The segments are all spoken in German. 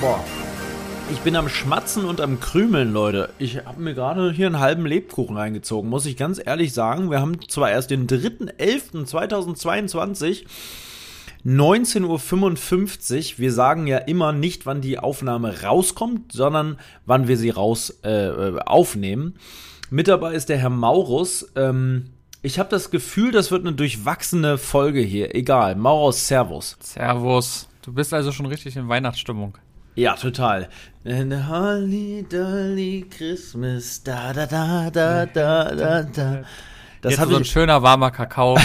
Boah. Ich bin am Schmatzen und am Krümeln, Leute. Ich habe mir gerade hier einen halben Lebkuchen reingezogen, muss ich ganz ehrlich sagen. Wir haben zwar erst den 3.11.2022, 19.55 Uhr. Wir sagen ja immer nicht, wann die Aufnahme rauskommt, sondern wann wir sie raus äh, aufnehmen. Mit dabei ist der Herr Maurus. Ähm, ich habe das Gefühl, das wird eine durchwachsene Folge hier. Egal. Maurus, Servus. Servus. Du bist also schon richtig in Weihnachtsstimmung. Ja, total. And holly dolly Christmas, da da da da da da da. Das Jetzt so ein schöner warmer Kakao.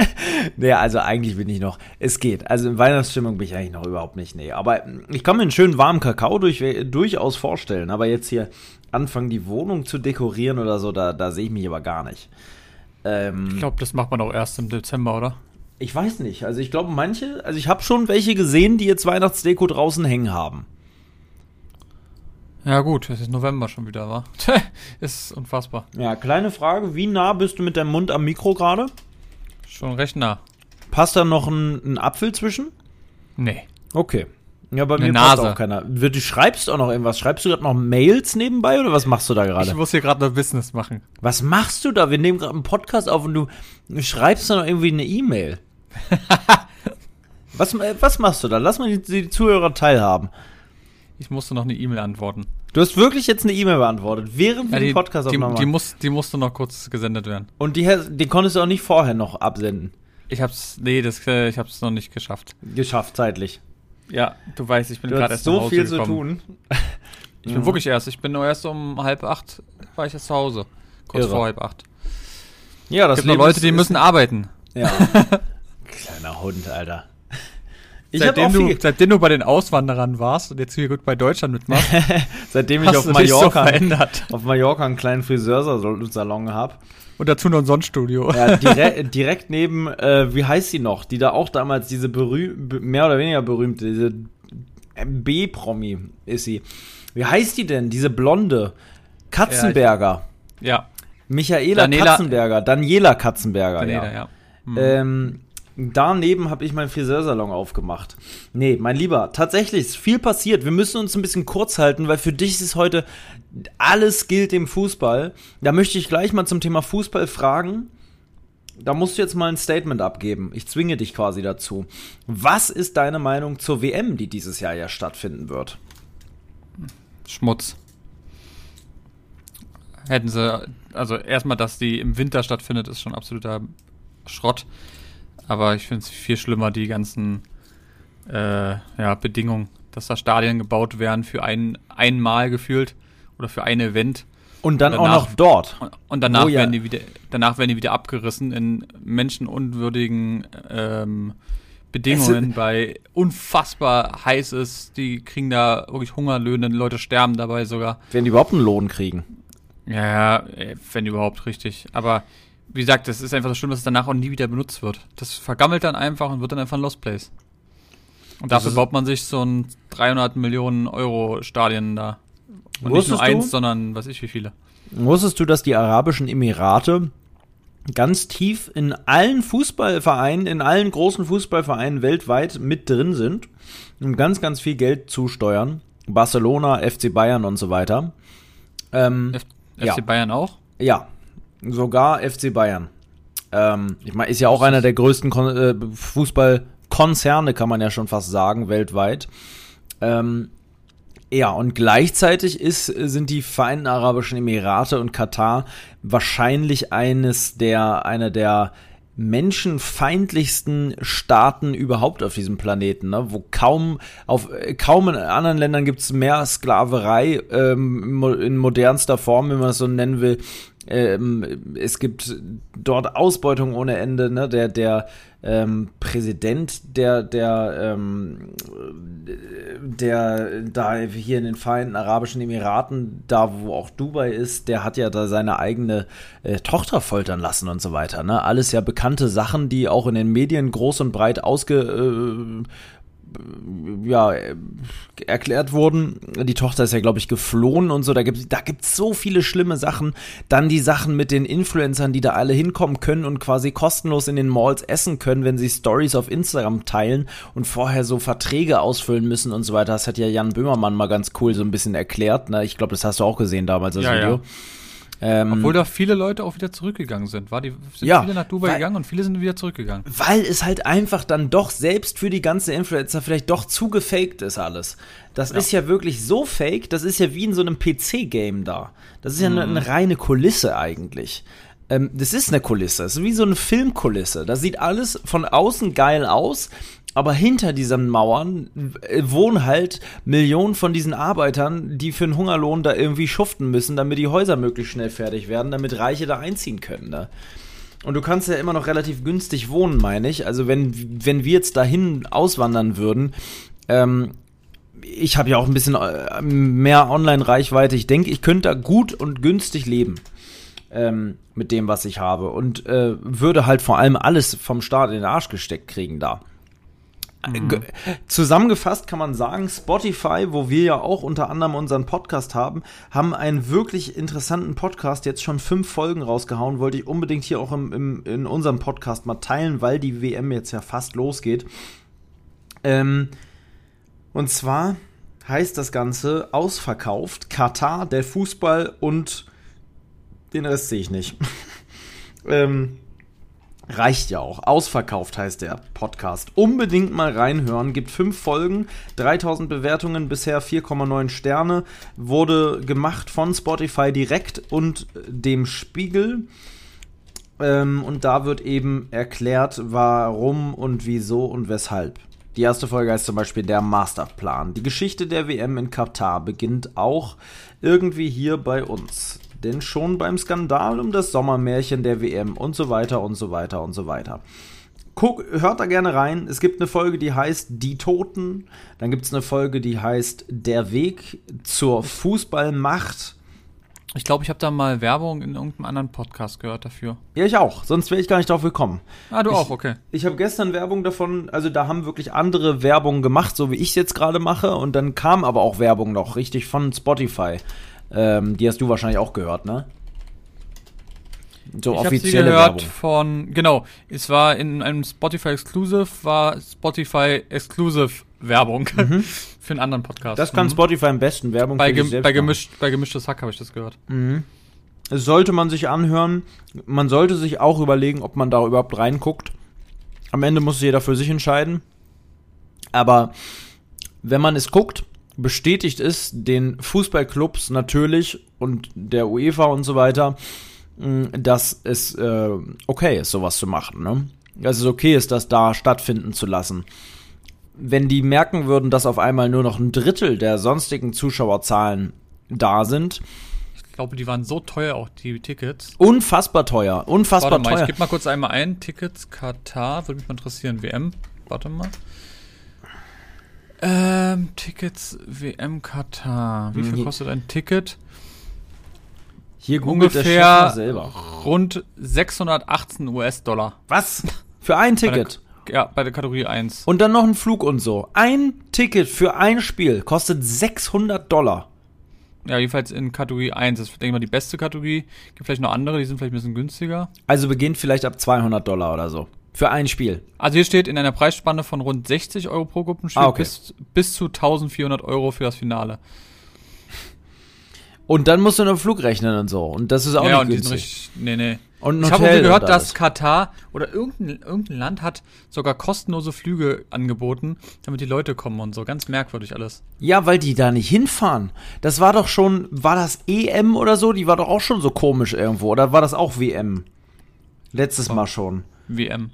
nee, also eigentlich bin ich noch, es geht. Also in Weihnachtsstimmung bin ich eigentlich noch überhaupt nicht, nee. Aber ich kann mir einen schönen warmen Kakao durch, durchaus vorstellen. Aber jetzt hier anfangen, die Wohnung zu dekorieren oder so, da, da sehe ich mich aber gar nicht. Ähm, ich glaube, das macht man auch erst im Dezember, oder? Ich weiß nicht. Also ich glaube, manche, also ich habe schon welche gesehen, die jetzt Weihnachtsdeko draußen hängen haben. Ja gut, es ist November schon wieder, wa? ist unfassbar. Ja, kleine Frage, wie nah bist du mit deinem Mund am Mikro gerade? Schon recht nah. Passt da noch ein, ein Apfel zwischen? Nee. Okay. Ja, bei mir Nase. passt auch keiner. Du schreibst auch noch irgendwas. Schreibst du gerade noch Mails nebenbei oder was machst du da Ich gerade? muss hier gerade noch Business machen. Was machst du da? Wir nehmen gerade einen Podcast auf und du schreibst da noch irgendwie eine E-Mail. was, äh, was machst du da? Lass mal die, die Zuhörer teilhaben. Ich musste noch eine E-Mail antworten. Du hast wirklich jetzt eine E-Mail beantwortet, während wir Ja, den die, Podcast die, aufnehmen. die, muss, die musste noch kurz gesendet werden. und die, die konntest du auch nicht vorher noch absenden. Ich hab's, nee, das, äh, ich hab's noch nicht geschafft. Geschafft, zeitlich. Ja, du weißt, ich bin gerade erst nach so Hause viel zu gekommen. tun. Ich bin wirklich erst, ich bin nur erst um halb acht, war ich jetzt zu Hause. Kurz Irre. vor halb acht. Ja, das gibt noch Leben Leute, ist- die ist- müssen arbeiten. Ja. Kleiner Hund, Alter. Ich seitdem, du, seitdem du bei den Auswanderern warst und jetzt hier gut bei Deutschland mitmachst, seitdem ich hast auf du dich so Mallorca, verändert. auf Mallorca einen kleinen Friseursalon habe. Und dazu noch ein Sonnenstudio. Ja, direkt, direkt neben, äh, wie heißt sie noch? Die da auch damals diese mehr oder weniger berühmte, diese B-Promi ist sie. Wie heißt die denn? Diese blonde Katzenberger. Ja, Michaela Daniela- Katzenberger, Daniela Katzenberger, Daniela, ja. ja. Hm. Ähm, daneben habe ich meinen Friseursalon aufgemacht. Nee, mein Lieber, tatsächlich ist viel passiert. Wir müssen uns ein bisschen kurz halten, weil für dich ist heute alles gilt dem Fußball. Da möchte ich gleich mal zum Thema Fußball fragen. Da musst du jetzt mal ein Statement abgeben. Ich zwinge dich quasi dazu. Was ist deine Meinung zur WM, die dieses Jahr ja stattfinden wird? Schmutz. Hätten sie, also erstmal, dass die im Winter stattfindet, ist schon absoluter Schrott. Aber ich finde es viel schlimmer, die ganzen äh, ja, Bedingungen, dass da Stadien gebaut werden für ein einmal gefühlt oder für ein Event. Und dann Danach- auch noch dort. Und- Und danach, Wo ja- werden die wieder, danach werden die wieder abgerissen in menschenunwürdigen ähm, Bedingungen bei unfassbar heißes. Die kriegen da wirklich Hungerlöhne, Leute sterben dabei sogar. Werden die überhaupt einen Lohn kriegen? Ja, ja, äh, wenn überhaupt richtig. Aber wie gesagt, das ist einfach so schlimm, dass es danach auch nie wieder benutzt wird. Das vergammelt dann einfach und wird dann einfach ein Lost Place. Und Das dafür baut man sich so ein 300 Millionen Euro Stadien da. Und nicht nur eins, du? sondern weiß ich wie viele. Wusstest du, dass die Arabischen Emirate ganz tief in allen Fußballvereinen, in allen großen Fußballvereinen weltweit mit drin sind und ganz, ganz viel Geld zusteuern? Barcelona, FC Bayern und so weiter. Ähm, F Ja. FC Bayern auch? ja, sogar FC Bayern. Ähm, ich meine, ist ja auch einer der größten Kon äh, Fußballkonzerne, kann man ja schon fast sagen, weltweit. Ähm, ja, und gleichzeitig ist, sind die Vereinten Arabischen Emirate und Katar wahrscheinlich eines der, einer der menschenfeindlichsten Staaten überhaupt auf diesem Planeten, ne? wo kaum auf kaum in anderen Ländern gibt es mehr Sklaverei ähm, in modernster Form, wenn man es so nennen will, Ähm, es gibt dort Ausbeutung ohne Ende. Ne? Der, der ähm, Präsident der, der, ähm, der da hier in den Vereinten Arabischen Emiraten, da wo auch Dubai ist, der hat ja da seine eigene äh, Tochter foltern lassen und so weiter. Ne? Alles ja bekannte Sachen, die auch in den Medien groß und breit ausge äh, ja, erklärt wurden. Die Tochter ist ja, glaube ich, geflohen und so. Da gibt es da gibt's so viele schlimme Sachen. Dann die Sachen mit den Influencern, die da alle hinkommen können und quasi kostenlos in den Malls essen können, wenn sie Stories auf Instagram teilen und vorher so Verträge ausfüllen müssen und so weiter. Das hat ja Jan Böhmermann mal ganz cool so ein bisschen erklärt. Ne? Ich glaube, das hast du auch gesehen damals, das ja, Video. Ja. Ähm, Obwohl da viele Leute auch wieder zurückgegangen sind. War die, sind ja, viele nach Dubai weil, gegangen und viele sind wieder zurückgegangen. Weil es halt einfach dann doch selbst für die ganzen Influencer vielleicht doch zu gefaked ist alles. Das ja. ist ja wirklich so fake, das ist ja wie in so einem PC-Game da. Das ist ja mhm. eine, eine reine Kulisse eigentlich ähm, das ist eine Kulisse, das ist wie so eine Filmkulisse. Da sieht alles von außen geil aus, aber hinter diesen Mauern äh, wohnen halt Millionen von diesen Arbeitern, die für einen Hungerlohn da irgendwie schuften müssen, damit die Häuser möglichst schnell fertig werden, damit Reiche da einziehen können. Ne? Und du kannst ja immer noch relativ günstig wohnen, meine ich. Also wenn, wenn wir jetzt dahin auswandern würden, ähm, ich habe ja auch ein bisschen äh, mehr Online-Reichweite. Ich denke, ich könnte da gut und günstig leben. Ähm, mit dem, was ich habe. Und äh, würde halt vor allem alles vom Staat in den Arsch gesteckt kriegen da. Mhm. Zusammengefasst kann man sagen, Spotify, wo wir ja auch unter anderem unseren Podcast haben, haben einen wirklich interessanten Podcast, jetzt schon fünf Folgen rausgehauen, wollte ich unbedingt hier auch im, im, in unserem Podcast mal teilen, weil die WM jetzt ja fast losgeht. Ähm, und zwar heißt das Ganze ausverkauft, Katar, der Fußball und den Rest sehe ich nicht. ähm, Reicht ja auch. Ausverkauft heißt der Podcast. Unbedingt mal reinhören. Gibt fünf Folgen, 3000 Bewertungen, bisher 4,9 Sterne. Wurde gemacht von Spotify direkt und dem Spiegel. Ähm, und da wird eben erklärt, warum und wieso und weshalb. Die erste Folge heißt zum Beispiel der Masterplan. Die Geschichte der WM in Katar beginnt auch irgendwie hier bei uns denn schon beim Skandal um das Sommermärchen der WM und so weiter und so weiter und so weiter. Guck, hört da gerne rein. Es gibt eine Folge, die heißt Die Toten. Dann gibt es eine Folge, die heißt Der Weg zur Fußballmacht. Ich glaube, ich habe da mal Werbung in irgendeinem anderen Podcast gehört dafür. Ja, ich auch. Sonst wäre ich gar nicht drauf gekommen. Ah, du ich, auch, okay. Ich habe gestern Werbung davon, also da haben wirklich andere Werbung gemacht, so wie ich es jetzt gerade mache. Und dann kam aber auch Werbung noch, richtig von Spotify. Ähm, die hast du wahrscheinlich auch gehört, ne? So ich offizielle sie gehört Werbung. von, genau, es war in einem Spotify Exclusive, war Spotify Exclusive Werbung mhm. für einen anderen Podcast. Das kann mhm. Spotify am besten Werbung bei, gem bei, gemischt, bei gemischtes Hack habe ich das gehört. Mhm. Das sollte man sich anhören. Man sollte sich auch überlegen, ob man da überhaupt reinguckt. Am Ende muss jeder für sich entscheiden. Aber wenn man es guckt, bestätigt es den Fußballclubs natürlich und der UEFA und so weiter, dass es äh, okay ist, sowas zu machen. Ne? Dass es okay ist, das da stattfinden zu lassen. Wenn die merken würden, dass auf einmal nur noch ein Drittel der sonstigen Zuschauerzahlen da sind, ich glaube, die waren so teuer, auch die Tickets. Unfassbar teuer, unfassbar Warte mal, teuer. Ich gebe mal kurz einmal ein. Tickets Katar, würde mich mal interessieren. WM. Warte mal. Ähm, Tickets WM Katar. Wie viel mhm. kostet ein Ticket? Hier ungefähr rund 618 US-Dollar. Was? Für ein Ticket? Bei der, ja, bei der Kategorie 1. Und dann noch ein Flug und so. Ein Ticket für ein Spiel kostet 600 Dollar. Ja, jedenfalls in Kategorie 1. Das ist, denke ich mal, die beste Kategorie. Gibt vielleicht noch andere, die sind vielleicht ein bisschen günstiger. Also beginnt vielleicht ab 200 Dollar oder so. Für ein Spiel. Also hier steht in einer Preisspanne von rund 60 Euro pro Gruppenspiel ah, okay. bis, bis zu 1400 Euro für das Finale. Und dann musst du einen Flug rechnen und so. Und das ist auch ja, nicht günstig. Richtig, nee, nee. Und ich habe gehört, dass Katar oder irgendein, irgendein Land hat sogar kostenlose Flüge angeboten, damit die Leute kommen und so. Ganz merkwürdig alles. Ja, weil die da nicht hinfahren. Das war doch schon, war das EM oder so? Die war doch auch schon so komisch irgendwo. Oder war das auch WM? Letztes oh. Mal schon. WM.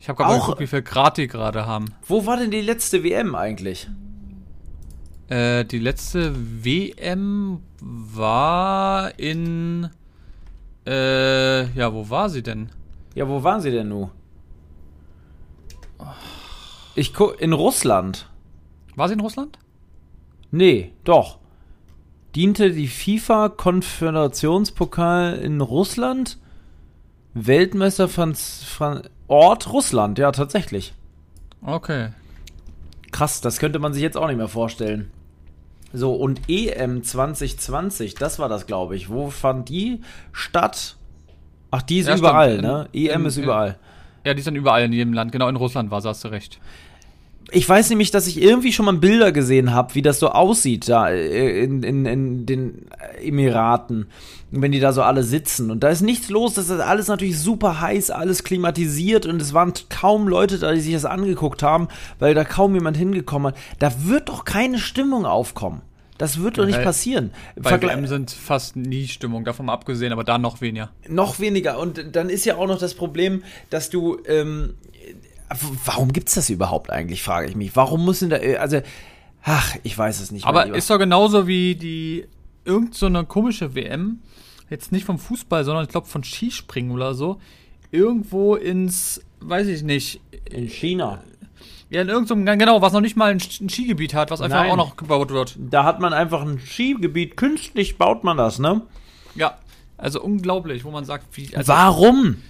Ich habe gerade mal geguckt, wie viel Grad die gerade haben. Wo war denn die letzte WM eigentlich? Äh, die letzte WM war in Äh, ja, wo war sie denn? Ja, wo waren sie denn nun? Ich guck, in Russland. War sie in Russland? Nee, doch. Diente die FIFA-Konföderationspokal in Russland? Weltmeister von Fran Ort Russland, ja, tatsächlich. Okay. Krass, das könnte man sich jetzt auch nicht mehr vorstellen. So, und EM 2020, das war das, glaube ich. Wo fand die statt? Ach, die ist Ja, überall, stimmt. ne? In- EM in- ist überall. Ja, die ist dann überall in jedem Land. Genau, in Russland war sie, hast du recht. Ich weiß nämlich, dass ich irgendwie schon mal Bilder gesehen habe, wie das so aussieht da äh, in, in, in den Emiraten, wenn die da so alle sitzen. Und da ist nichts los, das ist alles natürlich super heiß, alles klimatisiert und es waren kaum Leute da, die sich das angeguckt haben, weil da kaum jemand hingekommen hat. Da wird doch keine Stimmung aufkommen. Das wird doch nicht Weil- passieren. Bei WM sind fast nie Stimmung, davon mal abgesehen, aber da noch weniger. noch weniger. Und dann ist ja auch noch das Problem, dass du. Ähm, warum gibt's das überhaupt eigentlich, frage ich mich. Warum muss denn da. äh, Also. Ach, ich weiß es nicht. Aber ist doch genauso wie die irgend so eine komische WM, jetzt nicht vom Fußball, sondern ich glaube von Skispringen oder so, irgendwo ins, weiß ich nicht, in China. ja in irgendeinem, genau, was noch nicht mal ein Skigebiet hat, was einfach Nein. auch noch gebaut wird. Da hat man einfach ein Skigebiet, künstlich baut man das, ne? Ja, also unglaublich, wo man sagt, wie, also, Warum?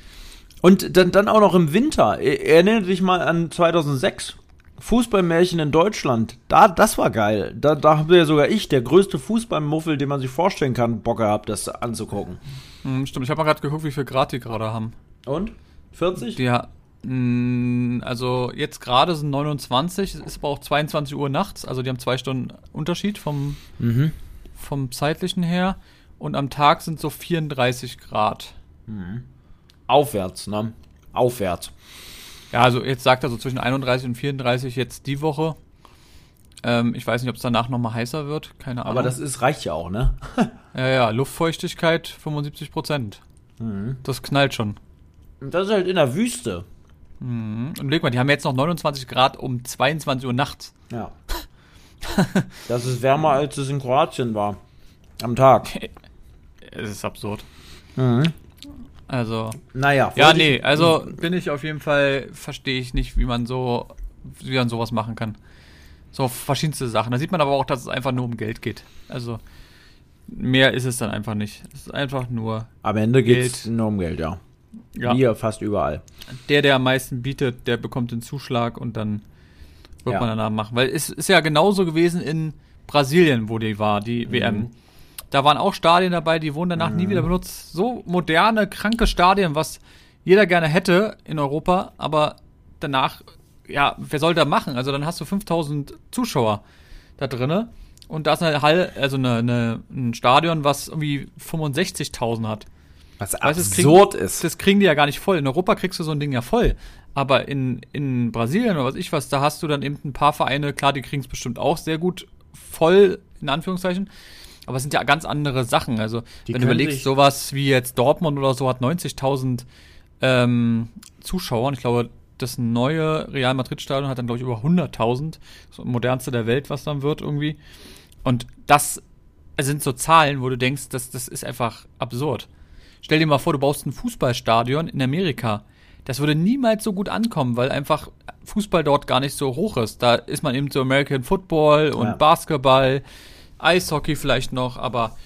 Und dann, dann auch noch im Winter. E- Erinnere dich mal an 2006. Fußballmärchen in Deutschland. Da, das war geil. Da, da habe ja sogar ich, der größte Fußballmuffel, den man sich vorstellen kann, Bock gehabt, das anzugucken. Hm, stimmt, ich habe mal gerade geguckt, wie viel Grad die gerade haben. Und? 40? Die, ha- mh, also jetzt gerade sind 29, es ist aber auch 22 Uhr nachts, also die haben zwei Stunden Unterschied vom, Mhm. vom zeitlichen her. Und am Tag sind so 34 Grad. Aufwärts, ne? Aufwärts. Ja, also jetzt sagt er so zwischen 31 und 34 jetzt die Woche. Ähm, ich weiß nicht, ob es danach nochmal heißer wird, keine Ahnung. Aber das ist, reicht ja auch, ne? ja, ja, Luftfeuchtigkeit 75 Prozent. Mhm. Das knallt schon. Das ist halt in der Wüste. Mhm. Und leg mal, die haben jetzt noch 29 Grad um 22 Uhr nachts. Ja. das ist wärmer, als es in Kroatien war. Am Tag. Es ist absurd. Mhm. Also, Naja. ja, nee, also bin ich auf jeden Fall, verstehe ich nicht, wie man so, wie man sowas machen kann. So verschiedenste Sachen. Da sieht man aber auch, dass es einfach nur um Geld geht. Also, mehr ist es dann einfach nicht. Es ist einfach nur, Am Ende geht es nur um Geld, ja. ja, ja fast überall. der, der am meisten bietet, der bekommt den Zuschlag und dann wird Ja. man danach machen. Weil es ist ja genauso gewesen in Brasilien, wo die war, die WM. Da waren auch Stadien dabei, die wurden danach nie wieder benutzt. So moderne, kranke Stadien, was jeder gerne hätte in Europa, aber danach, ja, wer soll da machen? Also dann hast du 5000 Zuschauer da drinne und da ist eine Halle, also eine, eine, ein Stadion, was irgendwie 65.000 hat. Was Weißt du, das absurd ist. Das kriegen die ja gar nicht voll. In Europa kriegst du so ein Ding ja voll. Aber in, in Brasilien oder was ich was, da hast du dann eben ein paar Vereine, klar, die kriegen es bestimmt auch sehr gut voll, in Anführungszeichen. Aber es sind ja ganz andere Sachen. Also, Die wenn du überlegst, sowas wie jetzt Dortmund oder so hat 90.000 ähm, Zuschauer. Und ich glaube, das neue Real Madrid-Stadion hat dann, glaube ich, über 100.000. Das modernste der Welt, was dann wird irgendwie. Und das sind so Zahlen, wo du denkst, das, das ist einfach absurd. Stell dir mal vor, du baust ein Fußballstadion in Amerika. Das würde niemals so gut ankommen, weil einfach Fußball dort gar nicht so hoch ist. Da ist man eben so American Football und Ja. Basketball, Eishockey vielleicht noch, aber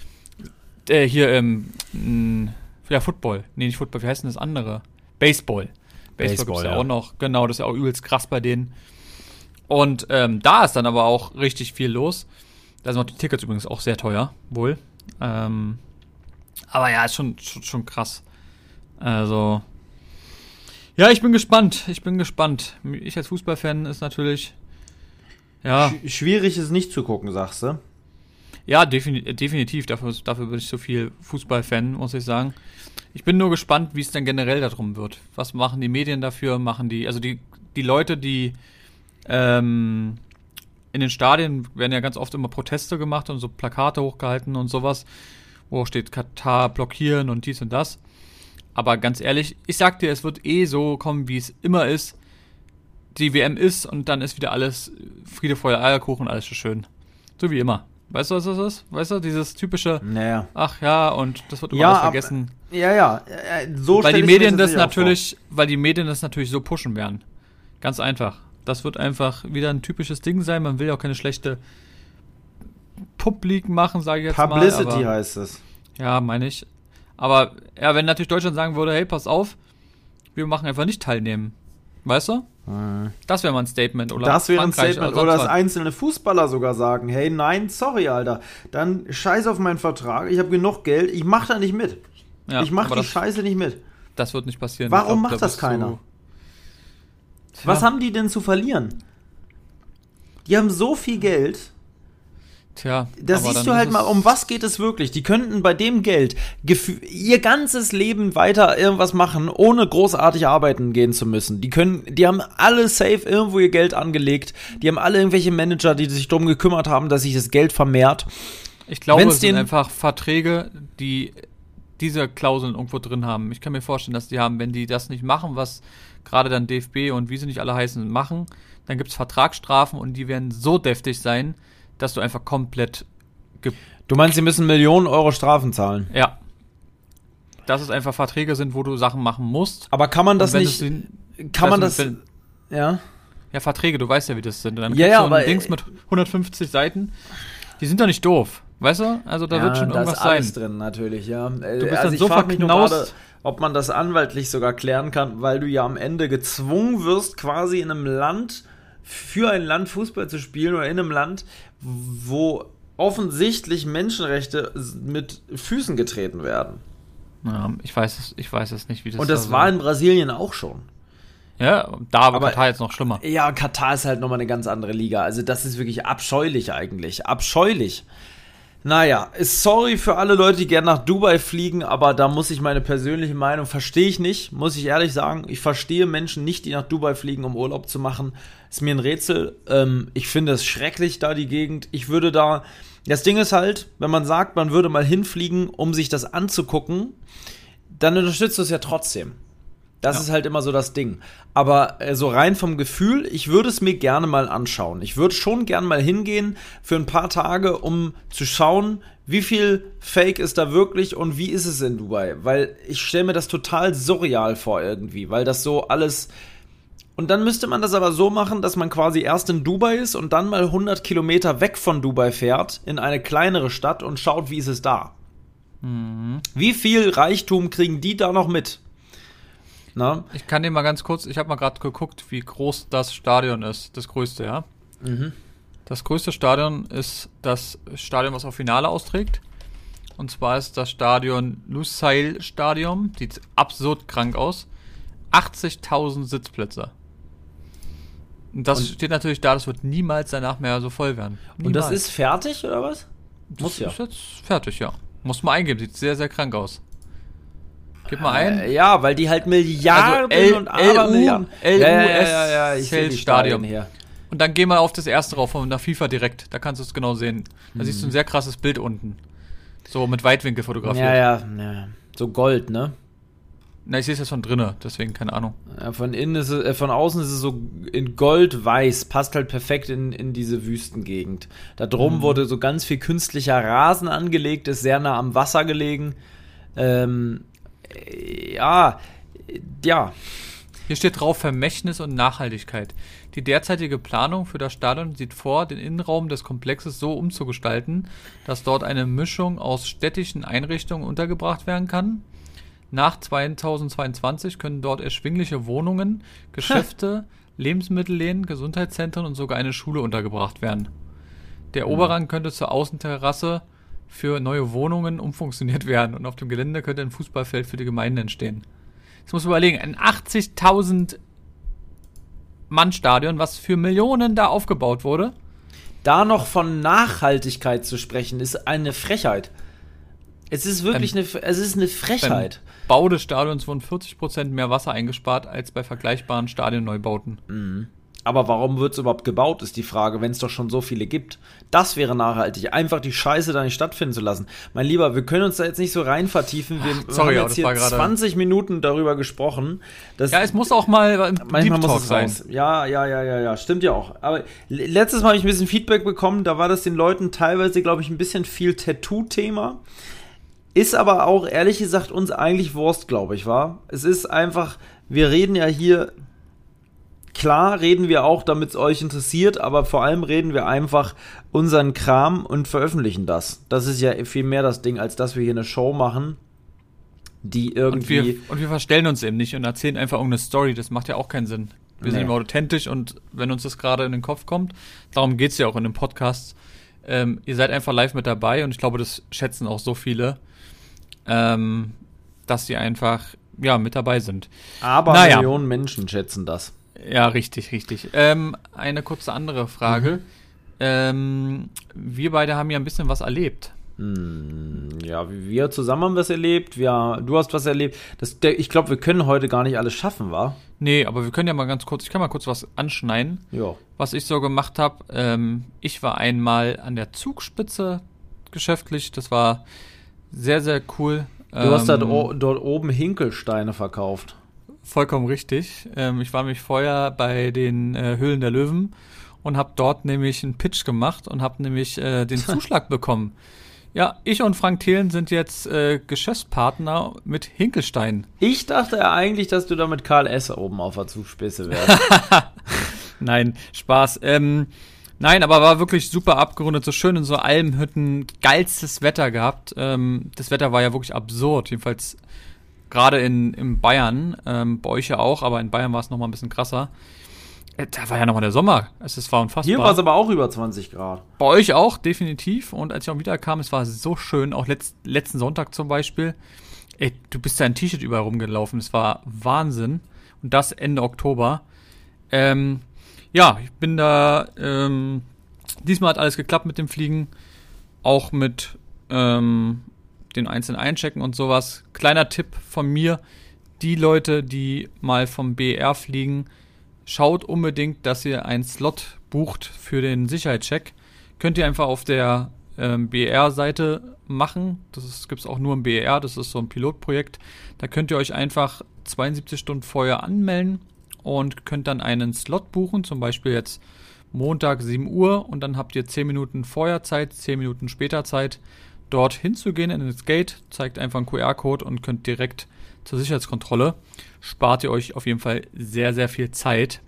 äh, hier ähm, mh, ja Football, nee nicht Football, wie heißt denn das andere? Baseball. Baseball, Baseball, gibt's ja auch noch, genau, das ist ja auch übelst krass bei denen. Und ähm, da ist dann aber auch richtig viel los. Da sind auch die Tickets übrigens auch sehr teuer, wohl. Ähm, aber ja, ist schon, schon, schon krass. Also. Ja, ich bin gespannt. Ich bin gespannt. Ich als Fußballfan ist natürlich. Ja, Sch schwierig ist nicht zu gucken, sagst du? Ja, defini definitiv. Dafür, dafür bin ich so viel Fußballfan, muss ich sagen. Ich bin nur gespannt, wie es dann generell darum wird. Was machen die Medien dafür? Machen die, also die, die Leute, die ähm, in den Stadien werden ja ganz oft immer Proteste gemacht und so Plakate hochgehalten und sowas, wo steht Katar blockieren und dies und das. Aber ganz ehrlich, ich sag dir, es wird eh so kommen, wie es immer ist. Die WM ist und dann ist wieder alles Friede, Feuer, Eierkuchen, alles so schön. So wie immer. Weißt du, was das ist? Weißt du, dieses typische, Naja. ach ja, und das wird immer Ja, vergessen. Ja, ja. äh, So weil die Medien das vor. natürlich, weil die Medien das natürlich so pushen werden. Ganz einfach. Das wird einfach wieder ein typisches Ding sein. Man will ja auch keine schlechte Publik machen, sage ich jetzt Publicity mal. Aber, heißt es. ja, meine ich. Aber ja, wenn natürlich Deutschland sagen würde, hey, pass auf, wir machen einfach nicht teilnehmen. Weißt du? Das wäre mal ein Statement. Oder Das wäre ein Statement. Oder dass einzelne Fußballer sogar sagen, hey, nein, sorry, Alter. Dann scheiß auf meinen Vertrag, ich habe genug Geld, ich mach da nicht mit. Ja, ich mach aber die das, Scheiße nicht mit. das wird nicht passieren. Warum Ich macht da das keiner? Was haben die denn zu verlieren? Die haben so viel Geld. Tja, Da siehst du halt mal, um was geht es wirklich? Die könnten bei dem Geld ihr ganzes Leben weiter irgendwas machen, ohne großartig arbeiten gehen zu müssen. Die können, die haben alle safe irgendwo ihr Geld angelegt. Die haben alle irgendwelche Manager, die sich darum gekümmert haben, dass sich das Geld vermehrt. Ich glaube, Wenn's es sind einfach Verträge, die diese Klauseln irgendwo drin haben. Ich kann mir vorstellen, dass die haben, wenn die das nicht machen, was gerade dann DFB und wie sie nicht alle heißen, machen, dann gibt es Vertragsstrafen und die werden so deftig sein, dass du einfach komplett. Du meinst, sie müssen Millionen Euro Strafen zahlen? ja. Dass es einfach Verträge sind, wo du Sachen machen musst. Aber kann man das nicht? es Kann man das- wenn- Ja. Ja, Verträge, du weißt ja, wie das sind. Und dann Ja, ja, du aber, ein Dings äh, mit 150 Seiten. Die sind doch nicht doof. Weißt du? Also da ja, wird schon da irgendwas ist alles sein. drin, natürlich, ja. Du bist dann ich so verknaust. ob man das anwaltlich sogar klären kann, weil du ja am Ende gezwungen wirst, quasi in einem Land, für ein Land Fußball zu spielen oder in einem Land, wo offensichtlich Menschenrechte mit Füßen getreten werden. Ja, ich weiß es, ich weiß es nicht, wie das Und das da war in Brasilien auch schon. Ja, da war Aber- Katar jetzt noch schlimmer. Ja, Katar ist halt nochmal eine ganz andere Liga. Also das ist wirklich abscheulich eigentlich. Abscheulich. Naja, sorry für alle Leute, die gerne nach Dubai fliegen, aber da muss ich meine persönliche Meinung, verstehe ich nicht, muss ich ehrlich sagen. Ich verstehe Menschen nicht, die nach Dubai fliegen, um Urlaub zu machen. Ist mir ein Rätsel. Ähm, ich finde es schrecklich, da die Gegend. Ich würde da. Das Ding ist halt, wenn man sagt, man würde mal hinfliegen, um sich das anzugucken, dann unterstützt du es ja trotzdem. Das Ja. ist halt immer so das Ding. Aber äh, so rein vom Gefühl, ich würde es mir gerne mal anschauen. Ich würde schon gerne mal hingehen für ein paar Tage, um zu schauen, wie viel Fake ist da wirklich und wie ist es in Dubai. Weil ich stelle mir das total surreal vor irgendwie, weil das so alles. Und dann müsste man das aber so machen, dass man quasi erst in Dubai ist und dann mal 100 Kilometer weg von Dubai fährt, in eine kleinere Stadt und schaut, wie ist es da. Wie viel Reichtum kriegen die da noch mit? Na? Ich kann dir mal ganz kurz, ich habe mal gerade geguckt, wie groß das Stadion ist, das größte, ja. Mhm. Das größte Stadion ist das Stadion, was auf Finale austrägt. Und zwar ist das Stadion Lusail Stadion, sieht absurd krank aus. 80.000 Sitzplätze. Das Und- steht natürlich da, das wird niemals danach mehr so voll werden. Und das Niemals. ist fertig oder was? Das Muss ja. ist jetzt fertig, ja. Muss mal eingeben, sieht sehr, sehr krank aus. Gib mal ein. Äh, ja, weil die halt Milliarden Also L- und Abermilliarden. LU ja, ja, ja, ja, Stadion. Stadion hier. Und dann geh mal auf das erste rauf von der FIFA direkt. Da kannst du es genau sehen. Da siehst du ein sehr krasses Bild unten. So mit Weitwinkel fotografiert. Ja, ja, ja. So Gold, ne? Na, ich sehe es jetzt von drinnen, deswegen keine Ahnung. Ja, von innen ist es, äh, von außen ist es so in Gold-Weiß, passt halt perfekt in, in diese Wüstengegend. Da drum Mhm. wurde so ganz viel künstlicher Rasen angelegt, ist sehr nah am Wasser gelegen. Ähm, äh, ja, äh, ja. Hier steht drauf Vermächtnis und Nachhaltigkeit. Die derzeitige Planung für das Stadion sieht vor, den Innenraum des Komplexes so umzugestalten, dass dort eine Mischung aus städtischen Einrichtungen untergebracht werden kann. Nach 2022 können dort erschwingliche Wohnungen, Geschäfte, Lebensmittelläden, Gesundheitszentren und sogar eine Schule untergebracht werden. Der Oberrang könnte zur Außenterrasse für neue Wohnungen umfunktioniert werden und auf dem Gelände könnte ein Fußballfeld für die Gemeinde entstehen. Jetzt muss man überlegen, ein 80.000 Mann-Stadion, was für Millionen da aufgebaut wurde. Da noch von Nachhaltigkeit zu sprechen, ist eine Frechheit. Es ist wirklich Beim- eine, es ist eine Beim Frechheit. Bau des Stadions wurden 40% mehr Wasser eingespart als bei vergleichbaren Stadionneubauten. Aber warum wird es überhaupt gebaut, ist die Frage, wenn es doch schon so viele gibt. Das wäre nachhaltig, einfach die Scheiße da nicht stattfinden zu lassen. Mein Lieber, wir können uns da jetzt nicht so rein vertiefen. Wir Ach, sorry, haben jetzt hier 20 Minuten darüber gesprochen. ja, es muss auch mal ein manchmal muss es sein. Raus. Ja, ja, ja, ja, ja, stimmt ja auch. Aber letztes Mal habe ich ein bisschen Feedback bekommen, da war das den Leuten teilweise, glaube ich, ein bisschen viel Tattoo-Thema. Ist aber auch, ehrlich gesagt, uns eigentlich Wurst, glaube ich, war. Es ist einfach, wir reden ja hier Klar reden wir auch, damit es euch interessiert, aber vor allem reden wir einfach unseren Kram und veröffentlichen das. Das ist ja viel mehr das Ding, als dass wir hier eine Show machen, die irgendwie. Und wir, und wir verstellen uns eben nicht und erzählen einfach irgendeine Story. Das macht ja auch keinen Sinn. Wir nee. sind immer authentisch und wenn uns das gerade in den Kopf kommt, darum geht es ja auch in dem Podcast. Ähm, ihr seid einfach live mit dabei und ich glaube, das schätzen auch so viele, ähm, dass sie einfach ja mit dabei sind. Aber naja. Millionen Menschen schätzen das. Ja, richtig, richtig. Ähm, eine kurze andere Frage. Mhm. Ähm, wir beide haben ja ein bisschen was erlebt. Hm, ja, wir zusammen haben was erlebt. Wir, du hast was erlebt. Das, der, ich glaube, wir können heute gar nicht alles schaffen, wa? Nee, aber wir können ja mal ganz kurz, ich kann mal kurz was anschneiden. Ja. Was ich so gemacht habe. Ähm, ich war einmal an der Zugspitze geschäftlich. Das war sehr, sehr cool. Du hast dort, ähm, dort oben Hinkelsteine verkauft. Vollkommen richtig. Ähm, ich war mich vorher bei den äh, Höhlen der Löwen und habe dort nämlich einen Pitch gemacht und habe nämlich äh, den Zuschlag bekommen. Ja, ich und Frank Thelen sind jetzt äh, Geschäftspartner mit Hinkelstein. Ich dachte ja eigentlich, dass du da mit Karl S. oben auf der Zugspitze wärst. nein, Spaß. Ähm, nein, aber war wirklich super abgerundet, so schön in so Almhütten, geilstes Wetter gehabt. Ähm, das Wetter war ja wirklich absurd. Jedenfalls gerade in, in Bayern, ähm, bei euch ja auch, aber in Bayern war es nochmal ein bisschen krasser. Äh, da war ja nochmal der Sommer. Es, es war unfassbar. Hier war es aber auch über 20 Grad. Bei euch auch, definitiv. Und als ich auch wieder kam, es war so schön, auch letzt, letzten Sonntag zum Beispiel. Ey, du bist da in T-Shirt überall rumgelaufen. Es war Wahnsinn. Und das Ende Oktober. Ähm, ja, ich bin da. Ähm, diesmal hat alles geklappt mit dem Fliegen. Auch mit ähm, den einzelnen einchecken und sowas. Kleiner Tipp von mir, die Leute, die mal vom BR fliegen, schaut unbedingt, dass ihr einen Slot bucht für den Sicherheitscheck. Könnt ihr einfach auf der ähm, BR-Seite machen. Das gibt es auch nur im BR, das ist so ein Pilotprojekt. Da könnt ihr euch einfach 72 Stunden vorher anmelden und könnt dann einen Slot buchen, zum Beispiel jetzt Montag 7 Uhr und dann habt ihr 10 Minuten vorher Zeit, 10 Minuten später Zeit dort hinzugehen in das Gate, zeigt einfach einen QR-Code und könnt direkt zur Sicherheitskontrolle. Spart ihr euch auf jeden Fall sehr, sehr viel Zeit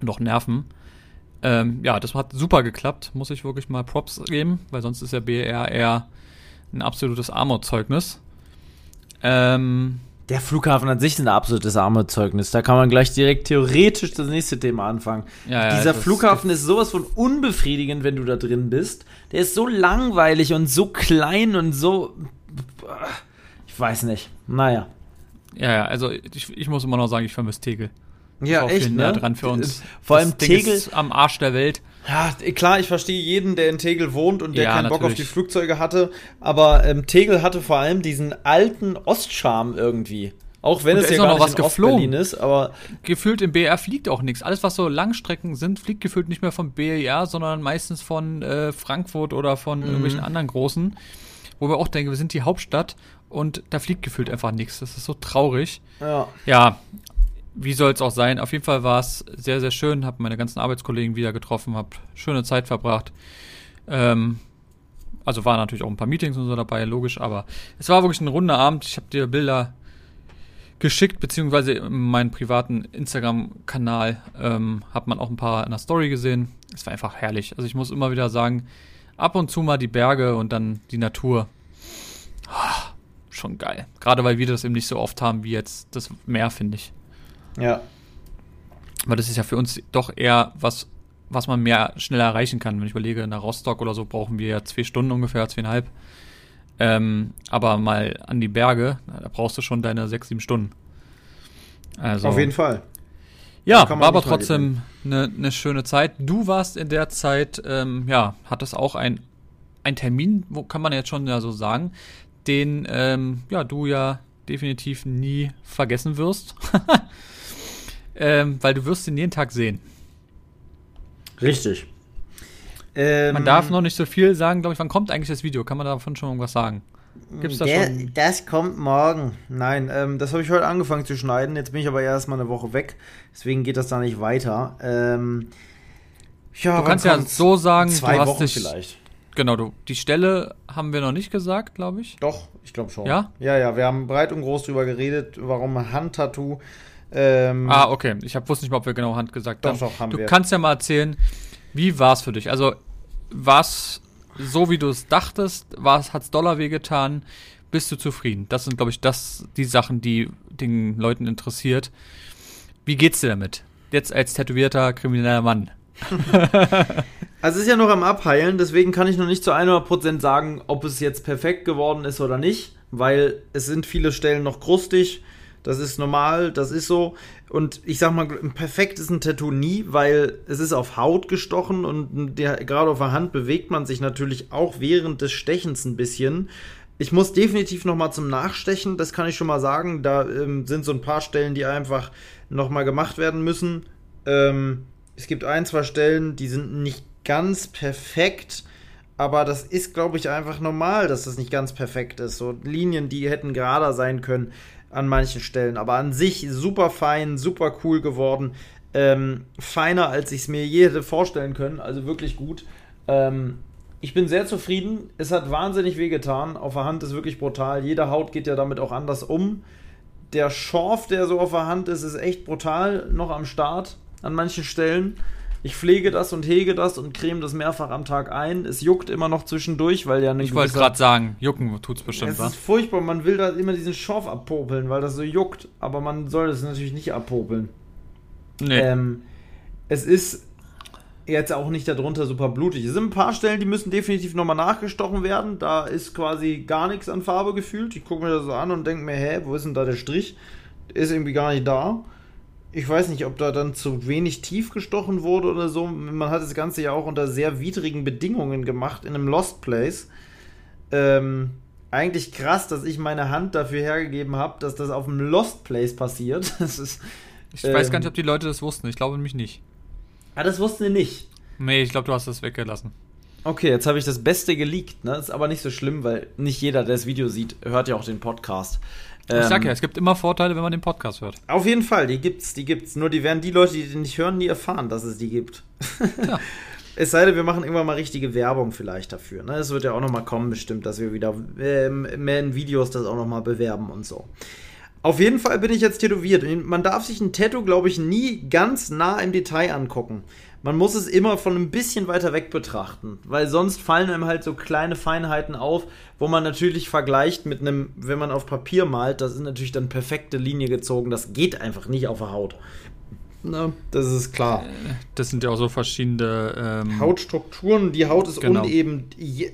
und auch Nerven. Ähm, ja, das hat super geklappt, muss ich wirklich mal Props geben, weil sonst ist ja BR eher ein absolutes Armutzeugnis. Ähm, der Flughafen an sich ist ein absolutes Armutszeugnis. Da kann man gleich direkt theoretisch das nächste Thema anfangen. Ja, ja, Dieser Flughafen ist sowas von unbefriedigend, wenn du da drin bist. Der ist so langweilig und so klein und so. Ich weiß nicht. Naja. Ja, ja, also ich, ich muss immer noch sagen, ich vermisse Tegel. Ja, echt, ne? dran für uns. Vor allem das Tegel ist am Arsch der Welt. Ja, klar, ich verstehe jeden, der in Tegel wohnt und der ja, keinen natürlich. Bock auf die Flugzeuge hatte. Aber ähm, Tegel hatte vor allem diesen alten Ostcharme irgendwie. Auch wenn und es ja gar nicht was geflogen. ist, aber. Gefühlt im BR fliegt auch nichts. Alles, was so Langstrecken sind, fliegt gefühlt nicht mehr von BR, sondern meistens von äh, Frankfurt oder von mhm. irgendwelchen anderen großen. Wo wir auch denken, wir sind die Hauptstadt und da fliegt gefühlt einfach nichts. Das ist so traurig. Ja. Ja, wie soll es auch sein? Auf jeden Fall war es sehr, sehr schön. Habe meine ganzen Arbeitskollegen wieder getroffen, habe schöne Zeit verbracht. Ähm, also waren natürlich auch ein paar Meetings und so dabei, logisch, aber es war wirklich ein runder Abend. Ich habe dir Bilder geschickt, beziehungsweise in meinem privaten Instagram-Kanal ähm, hat man auch ein paar in der Story gesehen. Es war einfach herrlich. Also ich muss immer wieder sagen, ab und zu mal die Berge und dann die Natur. Oh, schon geil. Gerade weil wir das eben nicht so oft haben wie jetzt das Meer, finde ich. Ja. Aber das ist ja für uns doch eher was, was man mehr schneller erreichen kann. Wenn ich überlege, nach Rostock oder so brauchen wir ja zwei Stunden ungefähr, zweieinhalb. Ähm, aber mal an die Berge, da brauchst du schon deine sechs, sieben Stunden. Also, Auf jeden Fall. Ja, war aber trotzdem eine ne schöne Zeit. Du warst in der Zeit, ähm, ja, hattest auch ein, ein Termin, wo kann man jetzt schon ja so sagen, den ähm, ja du ja definitiv nie vergessen wirst. ähm, weil du wirst ihn jeden Tag sehen. Richtig. Ähm, man darf noch nicht so viel sagen, glaube ich. Wann kommt eigentlich das Video? Kann man davon schon irgendwas sagen? Gibt's da Der, schon? Das kommt morgen. Nein, ähm, das habe ich heute angefangen zu schneiden. Jetzt bin ich aber erstmal eine Woche weg. Deswegen geht das da nicht weiter. Ähm, ja, du kannst ja so sagen, zwei du hast Wochen dich, vielleicht. Genau, du, die Stelle haben wir noch nicht gesagt, glaube ich. Doch, ich glaube schon. Ja? Ja, ja, wir haben breit und groß drüber geredet, warum Handtattoo. Ähm, ah, okay. Ich hab, wusste nicht mal, ob wir genau Hand gesagt doch, haben. Doch, haben du wir. kannst ja mal erzählen, wie war es für dich? Also, war es so, wie du es dachtest? Hat es Dollar wehgetan? Bist du zufrieden? Das sind, glaube ich, das, die Sachen, die den Leuten interessiert. Wie geht's dir damit? Jetzt als tätowierter krimineller Mann. also es ist ja noch am Abheilen, deswegen kann ich noch nicht zu 100% sagen, ob es jetzt perfekt geworden ist oder nicht, weil es sind viele Stellen noch krustig. Das ist normal, das ist so. Und ich sag mal, perfekt ist ein Tattoo nie, weil es ist auf Haut gestochen und gerade auf der Hand bewegt man sich natürlich auch während des Stechens ein bisschen. Ich muss definitiv noch mal zum Nachstechen, das kann ich schon mal sagen. Da ähm, sind so ein paar Stellen, die einfach noch mal gemacht werden müssen. Ähm, es gibt ein, zwei Stellen, die sind nicht ganz perfekt, aber das ist, glaube ich, einfach normal, dass das nicht ganz perfekt ist. So Linien, die hätten gerader sein können an manchen Stellen, aber an sich super fein, super cool geworden. Ähm, feiner, als ich es mir je hätte vorstellen können, also wirklich gut. Ähm, ich bin sehr zufrieden. Es hat wahnsinnig wehgetan. Auf der Hand ist wirklich brutal. Jede Haut geht ja damit auch anders um. Der Schorf, der so auf der Hand ist, ist echt brutal noch am Start an manchen Stellen. Ich pflege das und hege das und creme das mehrfach am Tag ein. Es juckt immer noch zwischendurch, weil ja eine Ich wollte gerade sagen, jucken tut's bestimmt, Es ist furchtbar, man will da immer diesen Schorf abpopeln, weil das so juckt, aber man soll das natürlich nicht abpopeln. Nee. Ähm, es ist jetzt auch nicht darunter super blutig. Es sind ein paar Stellen, die müssen definitiv nochmal nachgestochen werden. Da ist quasi gar nichts an Farbe gefühlt. Ich gucke mir das so an und denke mir, hä, wo ist denn da der Strich? Ist irgendwie gar nicht da ich weiß nicht, ob da dann zu wenig tief gestochen wurde oder so. Man hat das Ganze ja auch unter sehr widrigen Bedingungen gemacht in einem Lost Place. Ähm, eigentlich krass, dass ich meine Hand dafür hergegeben habe, dass das auf einem Lost Place passiert. Das ist, ich ähm, weiß gar nicht, ob die Leute das wussten. Ich glaube nämlich nicht. Ah, das wussten sie nicht. Nee, ich glaube, du hast das weggelassen. Okay, jetzt habe ich das Beste geleakt. Ne? Ist aber nicht so schlimm, weil nicht jeder, der das Video sieht, hört ja auch den Podcast. Ich sag ja, ähm, es gibt immer Vorteile, wenn man den Podcast hört. Auf jeden Fall, die gibt's, die gibt's. Nur die werden die Leute, die den nicht hören, nie erfahren, dass es die gibt. Ja. es sei denn, wir machen irgendwann mal richtige Werbung vielleicht dafür. Ne? Es wird ja auch noch mal kommen, bestimmt, dass wir wieder äh, mehr in Videos das auch noch mal bewerben und so. Auf jeden Fall bin ich jetzt tätowiert. Man darf sich ein Tattoo, glaube ich, nie ganz nah im Detail angucken man muss es immer von ein bisschen weiter weg betrachten, weil sonst fallen einem halt so kleine Feinheiten auf, wo man natürlich vergleicht mit einem, wenn man auf Papier malt, das ist natürlich dann perfekte Linie gezogen, das geht einfach nicht auf der Haut. Na, das ist klar. Das sind ja auch so verschiedene ähm Hautstrukturen. Die Haut ist genau. uneben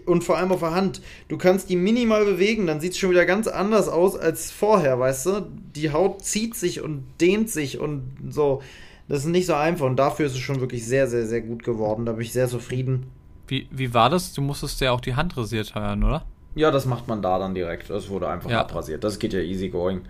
und vor allem auf der Hand. Du kannst die minimal bewegen, dann sieht es schon wieder ganz anders aus als vorher, weißt du? Die Haut zieht sich und dehnt sich und so. Das ist nicht so einfach und dafür ist es schon wirklich sehr, sehr, sehr gut geworden. Da bin ich sehr zufrieden. Wie, wie war das? Du musstest ja auch die Hand rasiert haben, oder? Ja, das macht man da dann direkt. Das wurde einfach ja. abrasiert. Das geht ja easy going.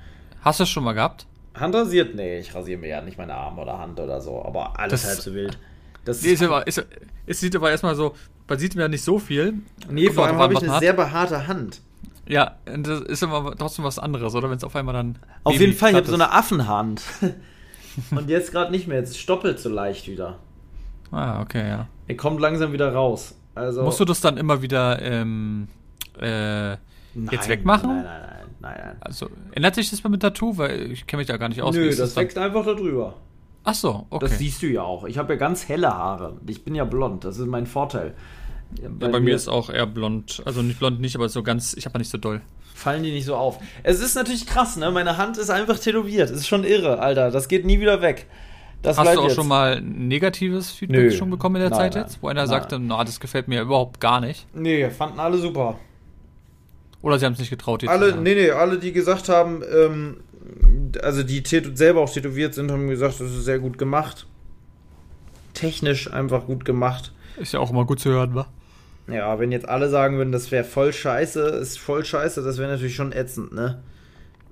Hast du es schon mal gehabt? Hand rasiert? Nee, ich rasiere mir ja nicht meine Arme oder Hand oder so, aber alles das, halb so wild. Das nee, ist aber, ist, es sieht aber erstmal so, man sieht mir ja nicht so viel. Nee, Kommt vor allem habe ich eine hat. sehr behaarte Hand. Ja, das ist aber trotzdem was anderes, oder? Wenn es auf einmal dann. Auf jeden Fall, ich habe so eine Affenhand. Und jetzt gerade nicht mehr. Jetzt stoppelt so leicht wieder. Ah, okay, ja. Er kommt langsam wieder raus. Also Musst du das dann immer wieder ähm, äh, nein, jetzt wegmachen? Nein, nein, nein, nein, nein. Also ändert sich das mal mit Tattoo? Weil ich kenne mich da gar nicht aus. Nö, das, das wächst einfach da drüber. Ach so, okay. Das siehst du ja auch. Ich habe ja ganz helle Haare. Ich bin ja blond. Das ist mein Vorteil. Bei, ja, bei mir ist auch eher blond. Also nicht blond nicht, aber so ganz, ich habe ja nicht so doll fallen die nicht so auf. Es ist natürlich krass, ne? Meine Hand ist einfach tätowiert. Es ist schon irre, Alter. Das geht nie wieder weg. Das Hast du auch jetzt. schon mal negatives Feedback Nö. schon bekommen in der nein, Zeit nein, jetzt? Wo einer nein. sagte, na, das gefällt mir überhaupt gar nicht. Nee, fanden alle super. Oder sie haben es nicht getraut, die Alle, nee, nee, alle, die gesagt haben, ähm, also die selber auch tätowiert sind, haben gesagt, das ist sehr gut gemacht. Technisch einfach gut gemacht. Ist ja auch immer gut zu hören, wa? Ja, wenn jetzt alle sagen würden, das wäre voll scheiße, ist voll scheiße, das wäre natürlich schon ätzend, ne?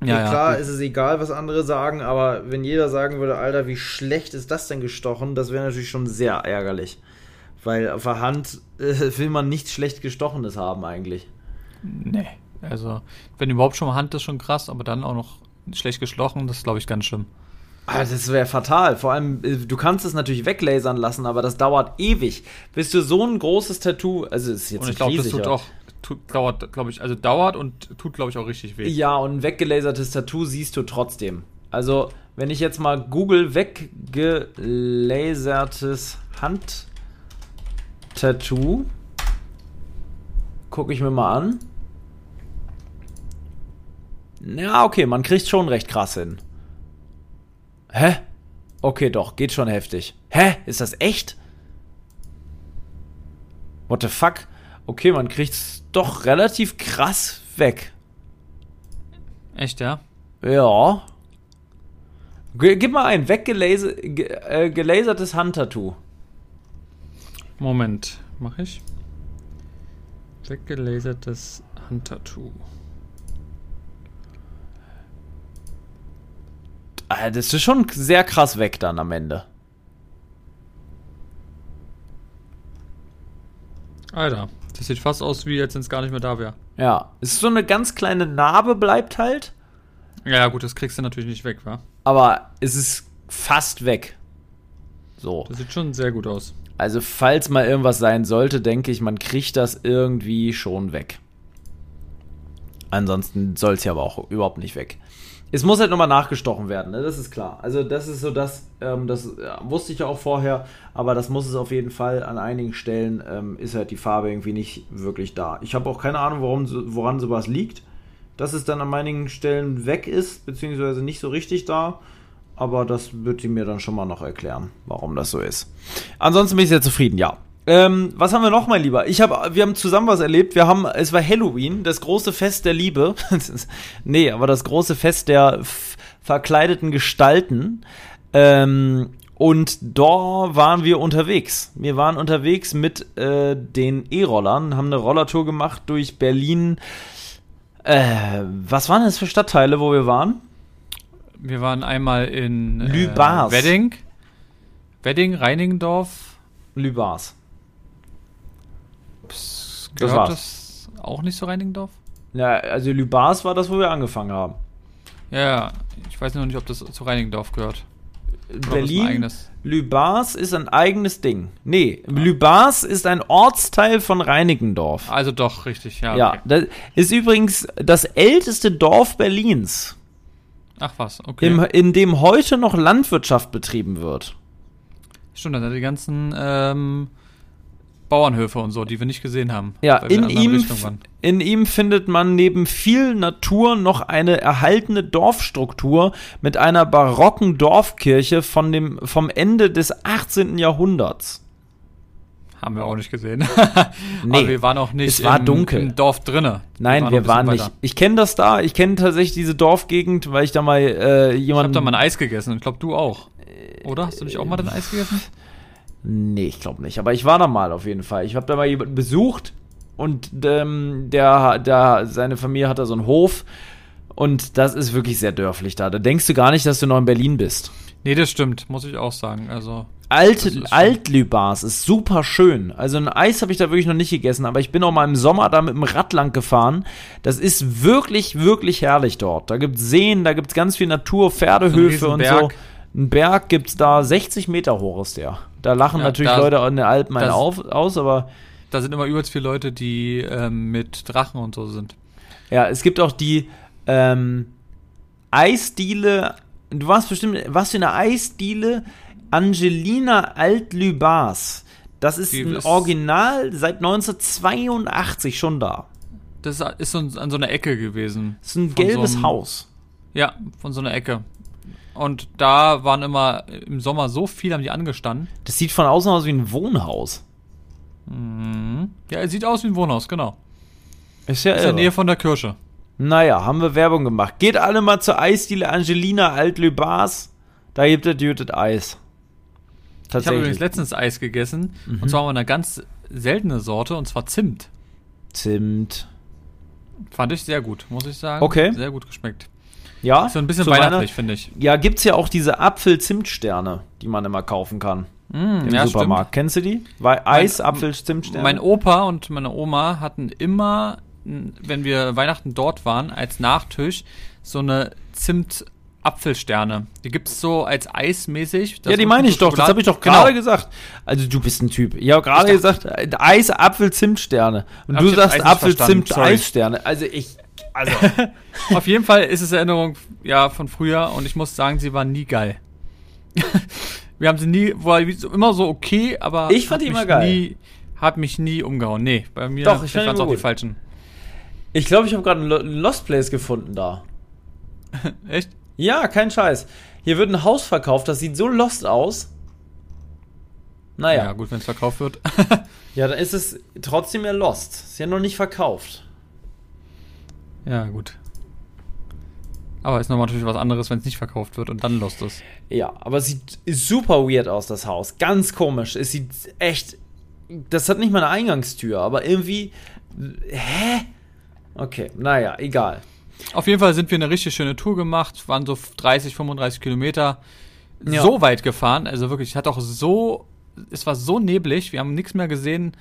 Ja, ja, klar ist es egal, was andere sagen, aber wenn jeder sagen würde, Alter, wie schlecht ist das denn gestochen, das wäre natürlich schon sehr ärgerlich. Weil auf der Hand äh, will man nichts schlecht gestochenes haben eigentlich. Nee, also wenn überhaupt schon mal Hand ist schon krass, aber dann auch noch schlecht gestochen, das ist glaube ich ganz schlimm. Ah, das wäre fatal. Vor allem, äh, du kannst es natürlich weglasern lassen, aber das dauert ewig, bis du so ein großes Tattoo, also es ist jetzt und ich glaube, das tut auch tut, dauert, glaube ich, also dauert und tut, glaube ich, auch richtig weh. Ja, und ein weggelasertes Tattoo siehst du trotzdem. Also, wenn ich jetzt mal google weggelasertes Handtattoo, gucke ich mir mal an. Ja, okay, man kriegt schon recht krass hin. Hä? Okay, doch, geht schon heftig. Hä? Ist das echt? What the fuck? Okay, man kriegt's doch relativ krass weg. Echt, ja? Ja. G gib mal ein weggelasertes äh, Handtattoo. Moment, mach ich. Weggelasertes Handtattoo. Das ist schon sehr krass weg dann am Ende. Alter, das sieht fast aus, wie jetzt, wenn es gar nicht mehr da wäre. Ja, es ist so eine ganz kleine Narbe, bleibt halt. Ja, gut, das kriegst du natürlich nicht weg, wa? Aber es ist fast weg. So. Das sieht schon sehr gut aus. Also, falls mal irgendwas sein sollte, denke ich, man kriegt das irgendwie schon weg. Ansonsten soll es ja aber auch überhaupt nicht weg. Es muss halt nochmal nachgestochen werden, ne? das ist klar. Also das ist so das, ähm, das ja, wusste ich ja auch vorher, aber das muss es auf jeden Fall. An einigen Stellen ähm, ist halt die Farbe irgendwie nicht wirklich da. Ich habe auch keine Ahnung, warum, woran sowas liegt, dass es dann an einigen Stellen weg ist, beziehungsweise nicht so richtig da. Aber das wird die mir dann schon mal noch erklären, warum das so ist. Ansonsten bin ich sehr zufrieden, ja. Ähm, was haben wir noch, mein Lieber? Ich hab, wir haben zusammen was erlebt. Wir haben, es war Halloween, das große Fest der Liebe. nee, aber das große Fest der verkleideten Gestalten. Ähm, und da waren wir unterwegs. Wir waren unterwegs mit äh, den E-Rollern, haben eine Rollertour gemacht durch Berlin. Äh, was waren das für Stadtteile, wo wir waren? Wir waren einmal in äh, Lübars. Wedding, Wedding, Reinigendorf. Lübars. Gehört das, das auch nicht zu Reinigendorf? Ja, also Lübars war das, wo wir angefangen haben. Ja, ich weiß noch nicht, ob das zu Reinigendorf gehört. Berlin, Lübars ist ein eigenes Ding. Nee, ja. Lübars ist ein Ortsteil von Reinigendorf. Also doch, richtig, ja. Ja, okay. das ist übrigens das älteste Dorf Berlins. Ach was, okay. Im, in dem heute noch Landwirtschaft betrieben wird. Stimmt, dann die ganzen ähm, Bauernhöfe und so, die wir nicht gesehen haben. Ja, in ihm, in ihm findet man neben viel Natur noch eine erhaltene Dorfstruktur mit einer barocken Dorfkirche von dem, vom Ende des 18. Jahrhunderts. Haben wir auch nicht gesehen. nee, Aber wir waren auch nicht es war im, dunkel. im Dorf drinne. Nein, wir waren, wir waren nicht. Ich kenne das da. Ich kenne tatsächlich diese Dorfgegend, weil ich da mal äh, jemanden. Ich habe da mal ein Eis gegessen. Ich glaube, du auch. Oder? Hast du nicht auch mal dein Eis gegessen? Nee, ich glaube nicht. Aber ich war da mal auf jeden Fall. Ich habe da mal jemanden besucht und ähm, der, der, seine Familie hat da so einen Hof und das ist wirklich sehr dörflich da. Da denkst du gar nicht, dass du noch in Berlin bist. Nee, das stimmt, muss ich auch sagen. Also Altlübars ist super schön. Also ein Eis habe ich da wirklich noch nicht gegessen, aber ich bin auch mal im Sommer da mit dem Rad lang gefahren. Das ist wirklich, wirklich herrlich dort. Da gibt es Seen, da gibt es ganz viel Natur, Pferdehöfe und so. Ein Berg gibt es da 60 Meter hoch ist der. Da lachen ja, natürlich da, Leute an den Alpen einen auf, aus, aber. Da sind immer übelst viele Leute, die ähm, mit Drachen und so sind. Ja, es gibt auch die ähm, Eisdiele. Du warst bestimmt, was für eine Eisdiele? Angelina Altlübars. Das ist die ein ist Original seit 1982 schon da. Das ist so an so einer Ecke gewesen. Das ist ein gelbes so einem, Haus. Ja, von so einer Ecke. Und da waren immer im Sommer so viel, haben die angestanden. Das sieht von außen aus wie ein Wohnhaus. Mhm. Ja, es sieht aus wie ein Wohnhaus, genau. Ist ja ist in der Nähe von der Kirche. Naja, haben wir Werbung gemacht. Geht alle mal zur Eisdiele Angelina Altlübars. Da gibt es jütet Eis. Ich habe übrigens letztens Eis gegessen. Mhm. Und zwar eine ganz seltene Sorte, und zwar Zimt. Zimt. Fand ich sehr gut, muss ich sagen. Okay. Sehr gut geschmeckt. Ja, So ein bisschen weihnachtlich, finde ich. Ja, gibt's ja auch diese Apfel-Zimtsterne, die man immer kaufen kann Mm, im Supermarkt. Kennst du die? Wei- Eis, Apfel, Zimtsterne. Mein Opa und meine Oma hatten immer, wenn wir Weihnachten dort waren, als Nachtisch so eine Zimt-Apfelsterne. Die gibt's so als eismäßig. ja, die meine ich doch. Das habe ich doch Genau. gerade gesagt. Also du bist ein Typ. Ich habe gerade gesagt, äh, Eis, Apfel, Zimtsterne. Und Hab du sagst Apfel, Zimt, sorry. Eissterne. Also ich, also Auf jeden Fall ist es Erinnerung ja von früher und ich muss sagen, sie war nie geil. wir haben sie nie, war immer so okay, aber Ich fand hat die immer geil. Nie, hat mich nie umgehauen. Nee, bei mir Doch, ich fand auch die falschen. ich glaube, ich habe gerade einen Lo- Lost Place gefunden da. Echt? Ja, kein Scheiß. Hier wird ein Haus verkauft, das sieht so lost aus. Ja, Naja, gut, wenn es verkauft wird. ja, dann ist es trotzdem ja lost. Ist ja noch nicht verkauft. Ja, gut. Aber ist nochmal natürlich was anderes, wenn es nicht verkauft wird und dann lost ist. Ja, aber es sieht super weird aus, das Haus. Ganz komisch. Es sieht echt. Das hat nicht mal eine Eingangstür, aber irgendwie. Hä? Okay, naja, egal. Auf jeden Fall sind wir eine richtig schöne Tour gemacht, waren so 30, 35 Kilometer Ja. so weit gefahren. Also wirklich, es hat auch so, es war so neblig, wir haben nichts mehr gesehen.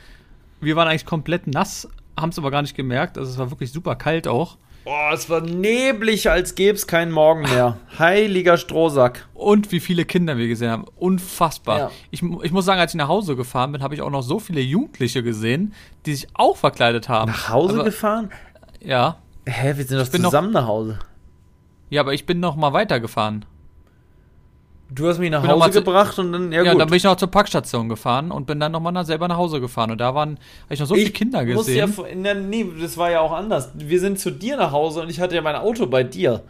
Wir waren eigentlich komplett nass, haben es aber gar nicht gemerkt. Also es war wirklich super kalt auch. Boah, es war neblig, als gäbe es keinen Morgen mehr. Heiliger Strohsack. Und wie viele Kinder wir gesehen haben. Unfassbar. Ja. Ich, ich muss sagen, als ich nach Hause gefahren bin, habe ich auch noch so viele Jugendliche gesehen, die sich auch verkleidet haben. Nach Hause aber, gefahren? Ja. Hä, wir sind doch bin noch- zusammen nach Hause. Ja, aber ich bin noch mal weitergefahren. Du hast mich nach bin Hause gebracht und dann, ja, Ja, gut. dann bin ich noch zur Packstation gefahren und bin dann nochmal selber nach Hause gefahren. Und da waren, habe ich noch so viele Kinder Ja, gesehen. vor- na, nee, das war ja auch anders. Wir sind zu dir nach Hause und ich hatte ja mein Auto bei dir.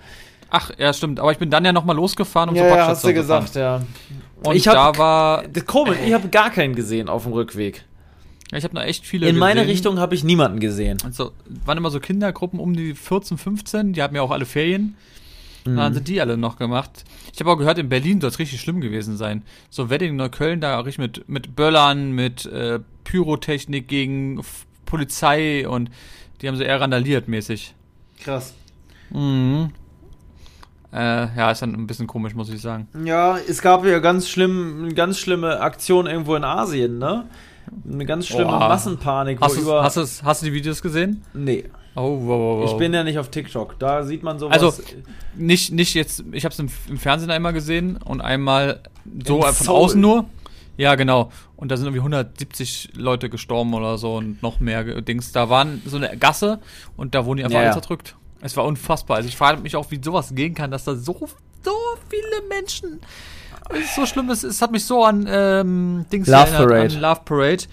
Ach, ja, stimmt. Aber ich bin dann ja nochmal losgefahren, um ja, zur ja, Packstation hast du zu fahren. gesagt, ja. Und ich hab, da war, Das ist Komisch, ich habe gar keinen gesehen auf dem Rückweg. ja, ich habe noch echt viele In meine gesehen. Richtung habe ich niemanden gesehen. Also, waren immer so Kindergruppen um die 14, 15, die hatten ja auch alle Ferien. Mhm. Dann sind die alle noch gemacht. Ich habe auch gehört, in Berlin soll es richtig schlimm gewesen sein. So Wedding Neukölln, da auch richtig mit, mit Böllern, mit äh, Pyrotechnik gegen F Polizei und die haben so eher randaliert mäßig. Krass. Mhm. Äh, ja, ist dann ein bisschen komisch, muss ich sagen. Ja, es gab ja ganz schlimm, eine ganz schlimme Aktion irgendwo in Asien, ne? Eine ganz schlimme Boah. Massenpanik, Hast du, über. hast, hast du die Videos gesehen? nee, Oh, wow, wow, wow. ich bin ja nicht auf TikTok. Da sieht man sowas. Also, nicht, nicht jetzt, ich habe es im, im Fernsehen einmal gesehen und einmal so In von Seoul. außen nur. Ja, genau. Und da sind irgendwie 170 Leute gestorben oder so und noch mehr Dings. Da waren so eine Gasse und da wurden die einfach Ja, alle zerdrückt. Es war unfassbar. Also ich frage mich auch, wie sowas gehen kann, dass da so, so viele Menschen. Es ist so schlimm, es, es hat mich so an ähm, Dings Love erinnert, Parade. an Love Parade.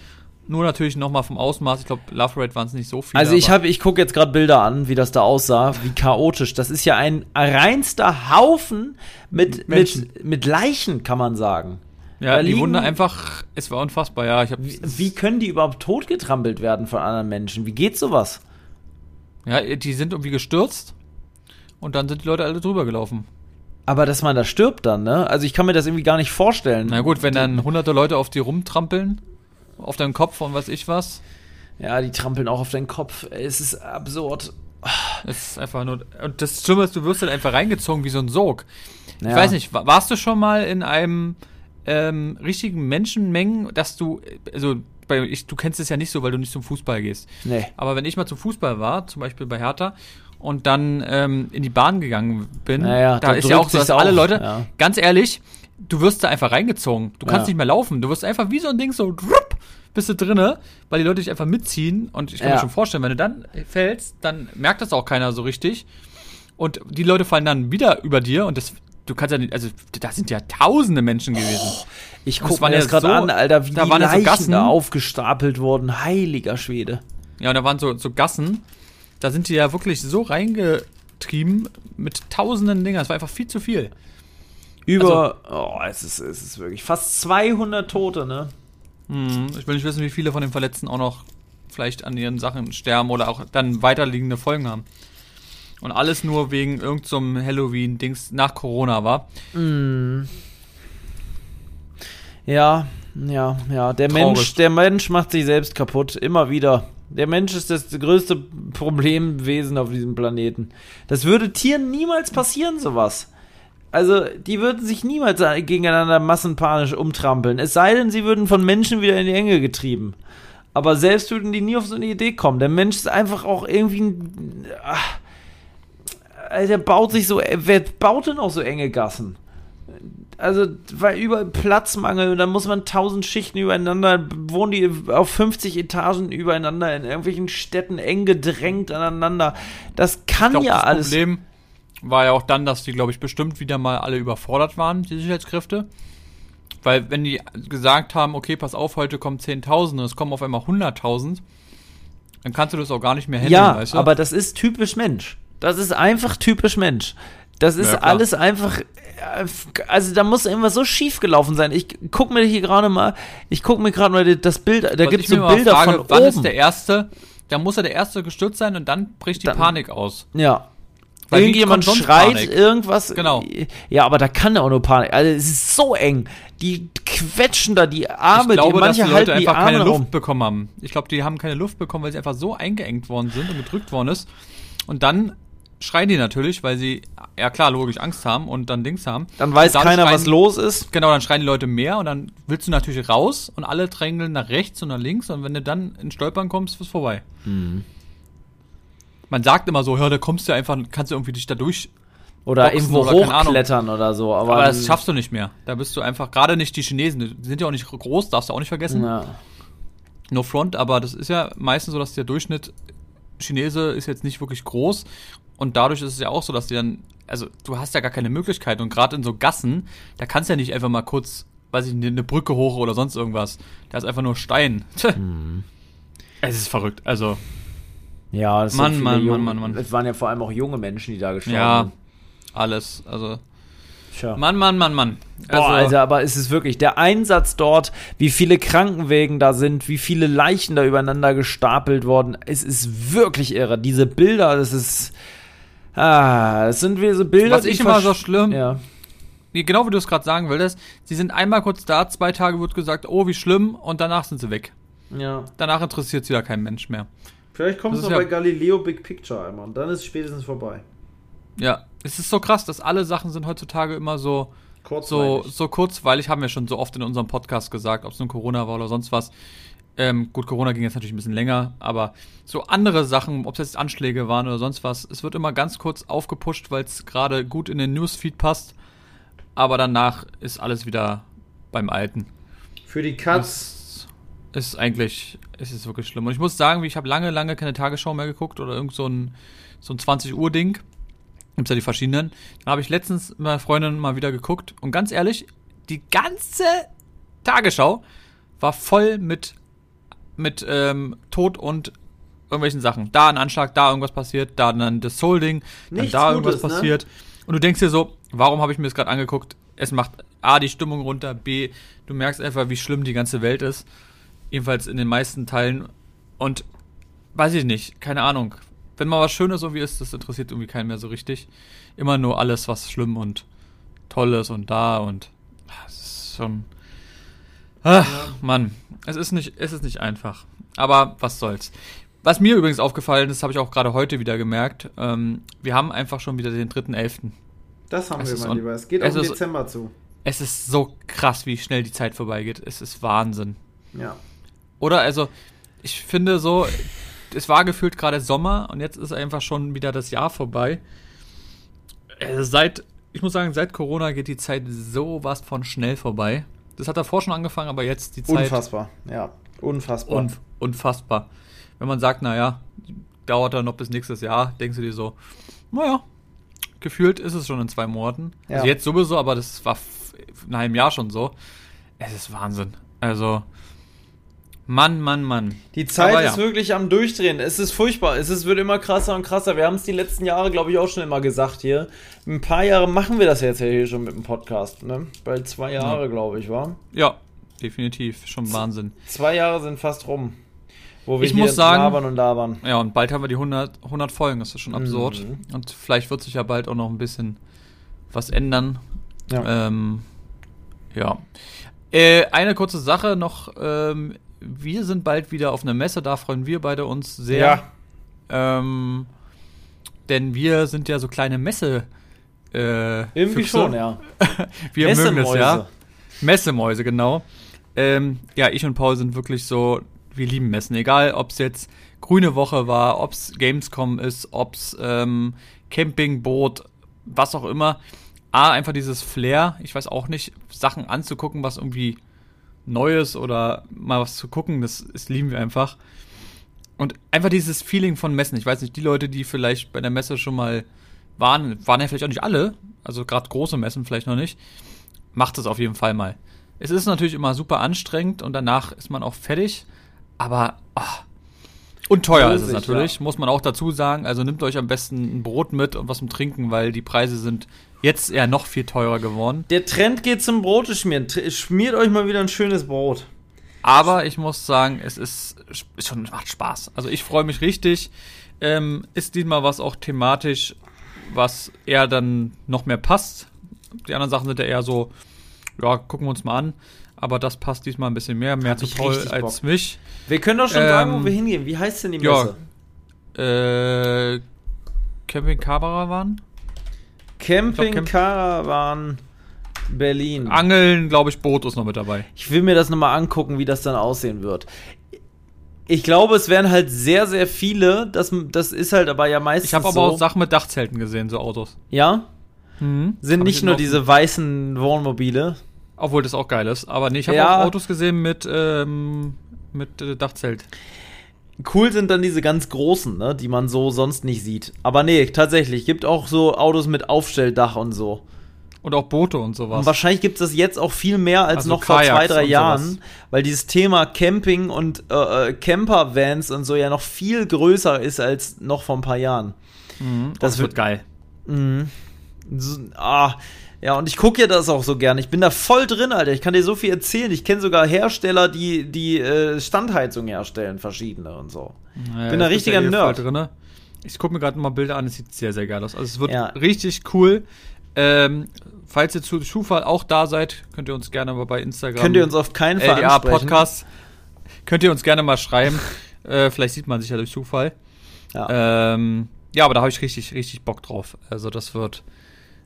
Nur natürlich nochmal vom Ausmaß. Ich glaube, Love Parade waren es nicht so viele. Also ich habe, ich gucke jetzt gerade Bilder an, wie das da aussah, wie chaotisch. Das ist ja ein reinster Haufen mit, Menschen. mit, mit Leichen, kann man sagen. Ja, da die liegen- wurden da einfach, es war unfassbar, ja. Ich hab, Wie, wie können die überhaupt totgetrampelt werden von anderen Menschen? Wie geht sowas? Ja, die sind irgendwie gestürzt und dann sind die Leute alle drüber gelaufen. Aber dass man da stirbt dann, ne? Also ich kann mir das irgendwie gar nicht vorstellen. Na gut, wenn dann hunderte Leute auf die rumtrampeln, auf deinem Kopf und weiß ich was, Ja, die trampeln auch auf deinen Kopf. Es ist absurd. es ist einfach nur. Und das Schlimme ist, du wirst halt einfach reingezogen wie so ein Sog. Ja. Ich weiß nicht, wa- warst du schon mal in einem ähm, richtigen Menschenmengen, dass du, also bei, ich, du kennst es ja nicht so, weil du nicht zum Fußball gehst. Nee. Aber wenn ich mal zum Fußball war, zum Beispiel bei Hertha, und dann ähm, in die Bahn gegangen bin, Naja, da da ist ja auch so, dass alle Leute, ja. ganz ehrlich, du wirst da einfach reingezogen. Du kannst Ja. nicht mehr laufen. Du wirst einfach wie so ein Ding so, drupp, bist du drinne, weil die Leute dich einfach mitziehen. Und ich kann Ja. mir schon vorstellen, wenn du dann fällst, dann merkt das auch keiner so richtig. Und die Leute fallen dann wieder über dir und das, du kannst ja nicht, also da sind ja tausende Menschen gewesen. Ich Das guck mir ja das gerade so- an, Alter, wie da die waren ja so Leichen Gassen. da aufgestapelt wurden. Heiliger Schwede. Ja, und da waren so, so Gassen, da sind die ja wirklich so reingetrieben mit tausenden Dingern. Es war einfach viel zu viel. Über, oh, es ist, es ist wirklich fast 200 Tote, ne? Hm, ich will nicht wissen, wie viele von den Verletzten auch noch vielleicht an ihren Sachen sterben oder auch dann weiterliegende Folgen haben. Und alles nur wegen irgendeinem Halloween-Dings nach Corona war. Ja, ja, ja. Der Traurig. Mensch, der Mensch macht sich selbst kaputt, immer wieder. Der Mensch ist das größte Problemwesen auf diesem Planeten. Das würde Tieren niemals passieren, sowas. Also, die würden sich niemals gegeneinander massenpanisch umtrampeln. Es sei denn, sie würden von Menschen wieder in die Enge getrieben. Aber selbst würden die nie auf so eine Idee kommen. Der Mensch ist einfach auch irgendwie ein. Ach, der baut sich so. Wer baut denn auch so enge Gassen? Also, weil überall Platzmangel und dann muss man tausend Schichten übereinander, wohnen die auf 50 Etagen übereinander in irgendwelchen Städten eng gedrängt aneinander. Das kann glaub, ja das alles. Problem war ja auch dann, dass die, glaube ich, bestimmt wieder mal alle überfordert waren, die Sicherheitskräfte. Weil, wenn die gesagt haben, okay, pass auf, heute kommen 10.000 und es kommen auf einmal 100.000, dann kannst du das auch gar nicht mehr handeln, ja, weißt du? aber das ist typisch Mensch. Das ist einfach typisch Mensch. Das ist ja, alles einfach. Also da muss irgendwas so schief gelaufen sein. Ich guck mir hier gerade mal, ich guck mir gerade mal das Bild, da gibt es so Bilder frage, von wann oben. ist der erste? Da muss er der erste gestürzt sein und dann bricht die dann, Panik aus. Ja. Weil Irgendjemand schreit Panik? irgendwas. Genau. Ja, aber da kann er auch nur Panik. Also es ist so eng. Die quetschen da die Arme, ich glaube, die manche dass die Leute einfach keine Luft rum. bekommen haben. Ich glaube, die haben keine Luft bekommen, weil sie einfach so eingeengt worden sind und gedrückt worden ist. Und dann schreien die natürlich, weil sie, ja klar, logisch Angst haben und dann Dings haben. Dann weiß dann keiner, schreien, was los ist. Genau, dann schreien die Leute mehr und dann willst du natürlich raus und alle drängeln nach rechts und nach links und wenn du dann in Stolpern kommst, ist vorbei. Mhm. Man sagt immer so, hör, da kommst du einfach, kannst du irgendwie dich da durch oder irgendwo oder hochklettern oder so. Aber, aber das schaffst du nicht mehr. Da bist du einfach, gerade nicht die Chinesen, die sind ja auch nicht groß, darfst du auch nicht vergessen. Ja. No front, aber das ist ja meistens so, dass der Durchschnitt Chinese ist jetzt nicht wirklich groß und dadurch ist es ja auch so, dass die dann, also du hast ja gar keine Möglichkeit und gerade in so Gassen, da kannst du ja nicht einfach mal kurz, weiß ich eine Brücke hoch oder sonst irgendwas. Da ist einfach nur Stein. Mhm. Es ist verrückt, also. Ja, das Mann, Mann, Mann, Mann, Mann. Es waren ja vor allem auch junge Menschen, die da gestorben ja, sind. Ja, alles, also. Tja. Mann, Mann, Mann, Mann. Also, Boah, Alter, aber es ist wirklich der Einsatz dort, wie viele Krankenwegen da sind, wie viele Leichen da übereinander gestapelt worden. Es ist wirklich irre. Diese Bilder, das ist. Ah, es sind wie so Bilder. Was ich immer so schlimm. Ja. Genau wie du es gerade sagen wolltest, sie sind einmal kurz da, zwei Tage wird gesagt, oh, wie schlimm, und danach sind sie weg. Ja. Danach interessiert sie ja kein Mensch mehr. Vielleicht kommt es noch ja bei Galileo Big Picture einmal und dann ist es spätestens vorbei. Ja, es ist so krass, dass alle Sachen sind heutzutage immer so so, so kurzweilig, haben wir schon so oft in unserem Podcast gesagt, ob es nun Corona war oder sonst was. Ähm, gut, Corona ging jetzt natürlich ein bisschen länger, aber so andere Sachen, ob es jetzt Anschläge waren oder sonst was, es wird immer ganz kurz aufgepusht, weil es gerade gut in den Newsfeed passt. Aber danach ist alles wieder beim Alten. Für die Katz. Ist eigentlich, ist es wirklich schlimm. Und ich muss sagen, ich habe lange, lange keine Tagesschau mehr geguckt oder irgend so ein, so ein 20 Uhr Ding. Gibt's ja die verschiedenen. Da habe ich letztens mit meiner Freundin mal wieder geguckt und ganz ehrlich, die ganze Tagesschau war voll mit mit ähm, Tod und irgendwelchen Sachen. Da ein Anschlag, da irgendwas passiert, da dann das Soul-Ding, dann da irgendwas Gutes, ne? passiert. Ne? Und du denkst dir so, warum habe ich mir das gerade angeguckt? Es macht A, die Stimmung runter, B, du merkst einfach, wie schlimm die ganze Welt ist. Jedenfalls in den meisten Teilen. Und weiß ich nicht, keine Ahnung. Wenn mal was Schönes irgendwie ist, das interessiert irgendwie keinen mehr so richtig. Immer nur alles, was schlimm und toll ist und da und das ist schon. Ach, ja. Mann, es ist nicht, es ist nicht einfach. Aber was soll's. Was mir übrigens aufgefallen ist, habe ich auch gerade heute wieder gemerkt, ähm, wir haben einfach schon wieder den 3.11. Das haben es wir, mein Lieber. Es geht auch im Dezember zu. Es ist so krass, wie schnell die Zeit vorbeigeht. Es ist Wahnsinn. Ja. Oder, also, ich finde so, es war gefühlt gerade Sommer und jetzt ist einfach schon wieder das Jahr vorbei. Also seit, ich muss sagen, seit Corona geht die Zeit sowas von schnell vorbei. Das hat davor schon angefangen, aber jetzt die Zeit. Unfassbar, ja. Unfassbar. Unf unfassbar. Wenn man sagt, naja, dauert dann noch bis nächstes Jahr, denkst du dir so, naja, gefühlt ist es schon in zwei Monaten. Also ja. Also jetzt sowieso, aber das war nach einem Jahr schon so. Es ist Wahnsinn. Also, Mann, Mann, Mann. Die Zeit Aber ist ja. wirklich am Durchdrehen. Es ist furchtbar. Es ist, wird immer krasser und krasser. Wir haben es die letzten Jahre, glaube ich, auch schon immer gesagt hier. Ein paar Jahre machen wir das jetzt ja hier schon mit dem Podcast, ne? Bald zwei Jahre, ja. glaube ich, war. Ja, definitiv. Schon Wahnsinn. Zwei Jahre sind fast rum. Wo wir ich muss sagen, labern und labern. Ja, und bald haben wir die 100, 100 Folgen. Das ist schon absurd. Mhm. Und vielleicht wird sich ja bald auch noch ein bisschen was ändern. Ja. Ähm, ja. Äh, eine kurze Sache noch. Ähm, wir sind bald wieder auf einer Messe, da freuen wir beide uns sehr. Ähm, denn wir sind ja so kleine Messe. Äh, Irgendwie Füchse. schon, ja. Wir mögen das, Messemäuse. ja. Messemäuse, genau. Ähm, ja, ich und Paul sind wirklich so, wir lieben Messen. Egal, ob es jetzt Grüne Woche war, ob es Gamescom ist, ob es ähm, Campingboot, was auch immer. A, einfach dieses Flair, ich weiß auch nicht, Sachen anzugucken, was irgendwie Neues oder mal was zu gucken, das, das lieben wir einfach. Und einfach dieses Feeling von Messen. Ich weiß nicht, die Leute, die vielleicht bei der Messe schon mal waren, waren ja vielleicht auch nicht alle, also gerade große Messen vielleicht noch nicht, macht es auf jeden Fall mal. Es ist natürlich immer super anstrengend und danach ist man auch fertig, aber ah. und teuer ist es natürlich, ja. muss man auch dazu sagen. Also nehmt euch am besten ein Brot mit und was zum Trinken, weil die Preise sind jetzt eher noch viel teurer geworden. Der Trend geht zum Brote schmieren. Tr- Schmiert euch mal wieder ein schönes Brot. Aber ich muss sagen, es ist, ist schon macht Spaß. Also ich freue mich richtig. Ähm, ist diesmal was auch thematisch, was eher dann noch mehr passt. Die anderen Sachen sind ja eher so, ja, gucken wir uns mal an. Aber das passt diesmal ein bisschen mehr, mehr Hab zu Paul als Bock. mich. Wir können doch schon Ähm, sagen, wo wir hingehen. Wie heißt denn die ja. Messe? Äh, Camping Caravan? Camping Camp- Caravan Berlin. Angeln, glaube ich, Boot ist noch mit dabei. Ich will mir das nochmal angucken, wie das dann aussehen wird. Ich glaube, es werden halt sehr, sehr viele. Das, das ist halt aber ja meistens Ich habe aber so. auch Sachen mit Dachzelten gesehen, so Autos. ja? Mhm. Sind Hab nicht nur diese weißen Wohnmobile. Obwohl das auch geil ist. Aber nee, ich habe Ja. auch Autos gesehen mit, ähm, mit äh, Dachzelt. Cool sind dann diese ganz großen, ne, die man so sonst nicht sieht. Aber nee, tatsächlich, gibt auch so Autos mit Aufstelldach und so. Und auch Boote und sowas. Und wahrscheinlich gibt es das jetzt auch viel mehr als Also noch vor Kajaks zwei, drei Jahren, weil dieses Thema Camping und äh, äh, Campervans und so ja noch viel größer ist als noch vor ein paar Jahren. Mhm. Das Das wird- wird geil. Mhm. So, ah, ja, und ich gucke ja das auch so gern. Ich bin da voll drin, Alter. Ich kann dir so viel erzählen. Ich kenne sogar Hersteller, die, die äh, Standheizung herstellen, verschiedene und so. Ja, Bin ein ist ja richtiger eh Nerd. voll Drinne. Ich gucke mir gerade mal Bilder an, es sieht sehr, sehr geil aus. Also es wird Ja. richtig cool. Ähm, falls ihr zu Schuhfall auch da seid, könnt ihr uns gerne mal bei Instagram Könnt ihr uns auf keinen Fall LDA ansprechen. Podcast könnt ihr uns gerne mal schreiben. äh, vielleicht sieht man sich ja durch Zufall. Ja. Ähm, ja, aber da habe ich richtig, richtig Bock drauf. Also das wird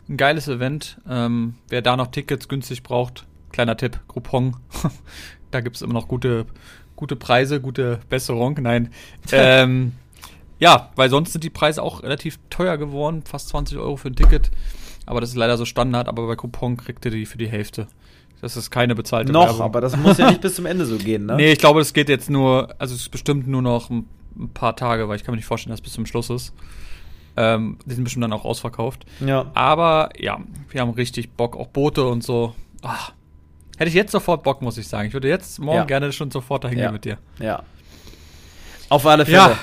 ein geiles Event. Ähm, wer da noch Tickets günstig braucht, kleiner Tipp, Groupon. da gibt es immer noch gute, gute Preise, gute Besserung. Nein. ähm, ja, weil sonst sind die Preise auch relativ teuer geworden, fast 20 Euro für ein Ticket. Aber das ist leider so Standard, aber bei Coupon kriegt ihr die für die Hälfte. Das ist keine bezahlte Noch, Werbung. aber das muss ja nicht bis zum Ende so gehen, ne? Nee, ich glaube, das geht jetzt nur, also es ist bestimmt nur noch ein, ein paar Tage, weil ich kann mir nicht vorstellen, dass es bis zum Schluss ist. Ähm, die sind bestimmt dann auch ausverkauft. Ja. Aber ja, wir haben richtig Bock, auch Boote und so. Ah, hätte ich jetzt sofort Bock, muss ich sagen. Ich würde jetzt morgen Ja. gerne schon sofort dahin Ja. gehen mit dir. Ja. Auf alle Fälle. Ja,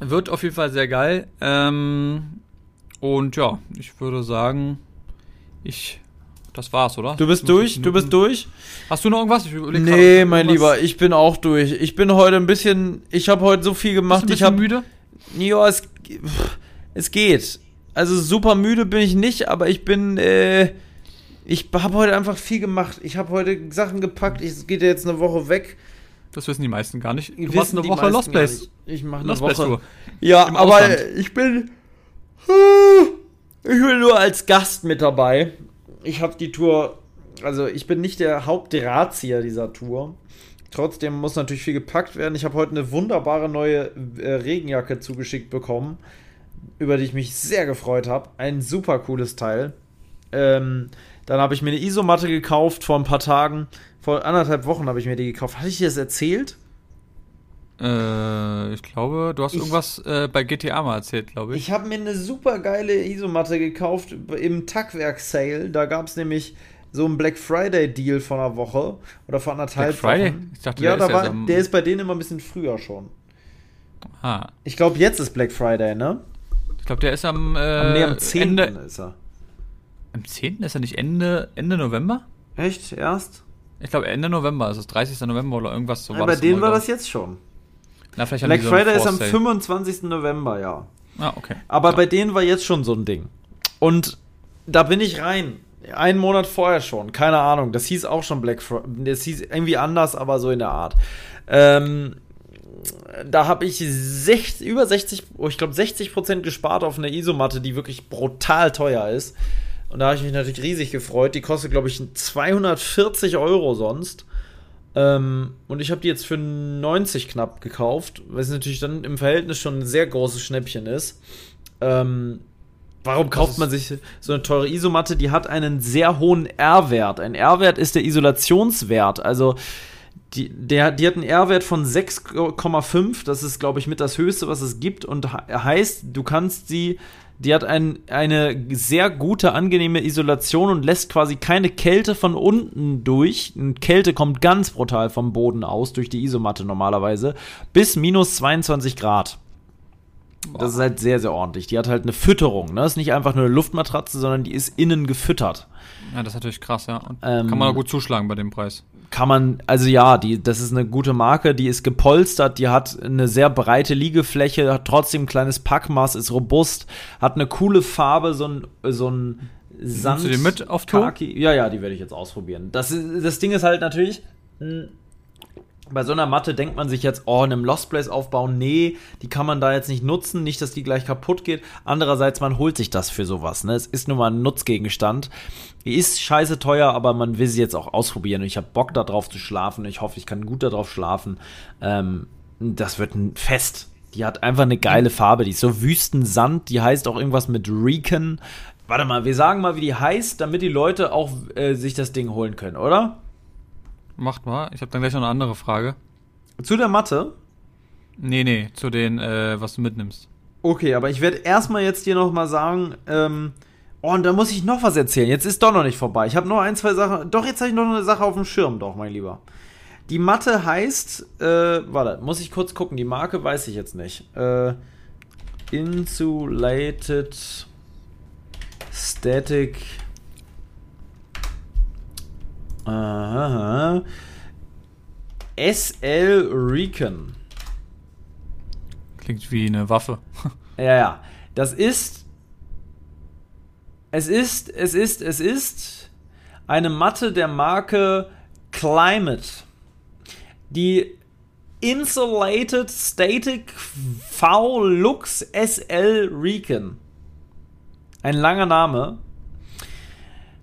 wird auf jeden Fall sehr geil. Ähm, und ja, ich würde sagen, ich, das war's, oder? Du bist durch? Du bist durch? Hast du noch irgendwas? Ich überleg Nee, mein irgendwas- Lieber, ich bin auch durch. Ich bin heute ein bisschen, ich habe heute so viel Bist gemacht. du ein Ich habe müde? Ja, es, es geht. Also super müde bin ich nicht, aber ich bin, äh, ich habe heute einfach viel gemacht. Ich habe heute Sachen gepackt. Ich, es geht ja jetzt eine Woche weg. Das wissen die meisten gar nicht. Du machst eine Woche Lost Place. Ich mache eine Lost Woche. Tour. Ja, Im aber Ausland. ich bin, ich bin nur als Gast mit dabei. Ich habe die Tour, also ich bin nicht der Hauptdrahtzieher dieser Tour. Trotzdem muss natürlich viel gepackt werden. Ich habe heute eine wunderbare neue äh, Regenjacke zugeschickt bekommen, über die ich mich sehr gefreut habe. Ein super cooles Teil. Ähm, dann habe ich mir eine Isomatte gekauft vor ein paar Tagen. Vor anderthalb Wochen habe ich mir die gekauft. Hatte ich dir das erzählt? Äh, ich glaube, du hast Ich- irgendwas äh, bei GTA mal erzählt, glaube ich. Ich habe mir eine super geile Isomatte gekauft im Tackwerk-Sale. Da gab es nämlich so einen Black Friday-Deal von einer Woche oder von anderthalb Black Friday? Wochen. Ich dachte, ja, der da ist ja war, so am- der ist bei denen immer ein bisschen früher schon. Ah, Ich glaube, jetzt ist Black Friday, ne? Ich glaube, der ist am, äh, Am, nee, am 10. Ende. ist er. Am 10. ist er nicht Ende, Ende November? Echt? Erst? Ich glaube, Ende November, ist es 30. November oder irgendwas so Nein, bei denen war das jetzt schon. Na, vielleicht Black so Friday ist am Vorsale. 25. November, ja. Ah, okay. Aber bei denen war jetzt schon so ein Ding. Und da bin ich rein. Einen Monat vorher schon, keine Ahnung. Das hieß auch schon Black Friday. Das hieß irgendwie anders, aber so in der Art. Ähm, da habe ich 60, über 60, ich glaube 60 Prozent gespart auf eine Isomatte, die wirklich brutal teuer ist. Und da habe ich mich natürlich riesig gefreut. Die kostet, glaube ich, 240 Euro sonst. Ähm, und ich habe die jetzt für 90 knapp gekauft, weil es natürlich dann im Verhältnis schon ein sehr großes Schnäppchen ist. Ähm, warum kauft man sich so eine teure Isomatte? Die hat einen sehr hohen R-Wert. Ein R-Wert ist der Isolationswert. Also die, der, die hat einen R-Wert von 6,5. Das ist, glaube ich, mit das höchste, was es gibt. Und heißt, du kannst sie die hat ein, eine sehr gute, angenehme Isolation und lässt quasi keine Kälte von unten durch. Kälte kommt ganz brutal vom Boden aus, durch die Isomatte normalerweise, bis minus 22 Grad. Das ist halt sehr, sehr ordentlich. Die hat halt eine Fütterung. Ne? Das ist nicht einfach nur eine Luftmatratze, sondern die ist innen gefüttert. Ja, das ist natürlich krass, ja. Ähm, kann man auch gut zuschlagen bei dem Preis. Kann man, also ja, die, das ist eine gute Marke, die ist gepolstert, die hat eine sehr breite Liegefläche, hat trotzdem ein kleines Packmaß, ist robust, hat eine coole Farbe, so ein, so ein Sand. Nimmst du die mit auf Tour? Ja, ja, die werde ich jetzt ausprobieren. Das, das Ding ist halt natürlich, bei so einer Matte denkt man sich jetzt, oh, in einem Lost Place aufbauen, nee, die kann man da jetzt nicht nutzen, nicht, dass die gleich kaputt geht. Andererseits, man holt sich das für sowas, ne? Es ist nun mal ein Nutzgegenstand. Ist scheiße teuer, aber man will sie jetzt auch ausprobieren ich habe Bock darauf zu schlafen. Ich hoffe, ich kann gut darauf schlafen. Ähm, das wird ein Fest. Die hat einfach eine geile Farbe, die ist so Wüstensand, die heißt auch irgendwas mit Recon. Warte mal, wir sagen mal, wie die heißt, damit die Leute auch äh, sich das Ding holen können, oder? Macht mal. Ich habe dann gleich noch eine andere Frage. Zu der Mathe? Nee, nee, zu den, äh, was du mitnimmst. Okay, aber ich werde erstmal jetzt dir noch mal sagen, ähm, oh, und da muss ich noch was erzählen. Jetzt ist doch noch nicht vorbei. Ich habe noch ein, zwei Sachen. Doch, jetzt habe ich noch eine Sache auf dem Schirm, doch, mein Lieber. Die Matte heißt, äh, warte, muss ich kurz gucken. Die Marke weiß ich jetzt nicht. Äh, Insulated Static Aha. SL Recon. Klingt wie eine Waffe. ja, ja. Das ist. Es ist, es ist, es ist eine Matte der Marke Climate. Die Insulated Static V Lux SL Recon. Ein langer Name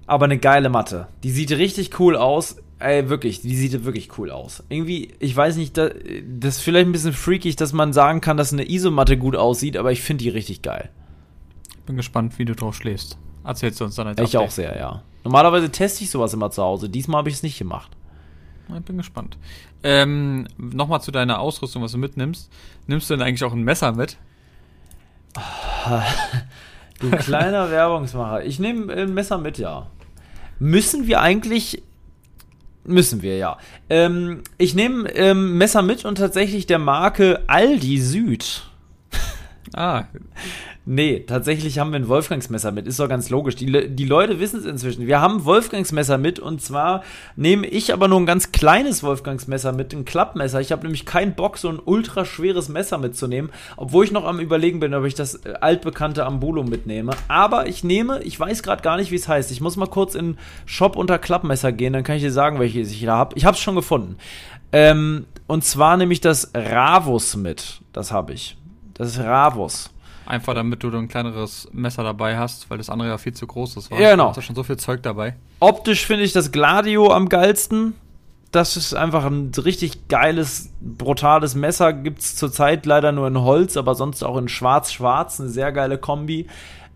aber eine geile Matte. Die sieht richtig cool aus. Ey, wirklich, die sieht wirklich cool aus. Irgendwie, ich weiß nicht, das, das ist vielleicht ein bisschen freakig, dass man sagen kann, dass eine Isomatte gut aussieht, aber ich finde die richtig geil. Bin gespannt, wie du drauf schläfst. Erzählst du uns dann als Ich auch sehr, ja. Normalerweise teste ich sowas immer zu Hause. Diesmal habe ich es nicht gemacht. Ich bin gespannt. Ähm, Nochmal zu deiner Ausrüstung, was du mitnimmst. Nimmst du denn eigentlich auch ein Messer mit? Du kleiner Werbungsmacher. Ich nehme ein Messer mit, ja. Müssen wir eigentlich. Müssen wir, ja. Ähm, ich nehme ähm, Messer mit und tatsächlich der Marke Aldi Süd. Ah. Nee, tatsächlich haben wir ein Wolfgangsmesser mit. Ist doch ganz logisch. Die, die Leute wissen es inzwischen. Wir haben ein Wolfgangsmesser mit und zwar nehme ich aber nur ein ganz kleines Wolfgangsmesser mit, ein Klappmesser. Ich habe nämlich keinen Bock, so ein ultra schweres Messer mitzunehmen, obwohl ich noch am Überlegen bin, ob ich das äh, altbekannte Ambulo mitnehme. Aber ich nehme, ich weiß gerade gar nicht, wie es heißt. Ich muss mal kurz in Shop unter Klappmesser gehen, dann kann ich dir sagen, welches ich da habe. Ich habe es schon gefunden. Ähm, und zwar nehme ich das Ravus mit. Das habe ich. Das ist Ravus. Einfach damit du ein kleineres Messer dabei hast, weil das andere ja viel zu groß ist. Ja, genau. Du hast schon so viel Zeug dabei. Optisch finde ich das Gladio am geilsten. Das ist einfach ein richtig geiles, brutales Messer. Gibt es zurzeit leider nur in Holz, aber sonst auch in Schwarz-Schwarz. Eine sehr geile Kombi.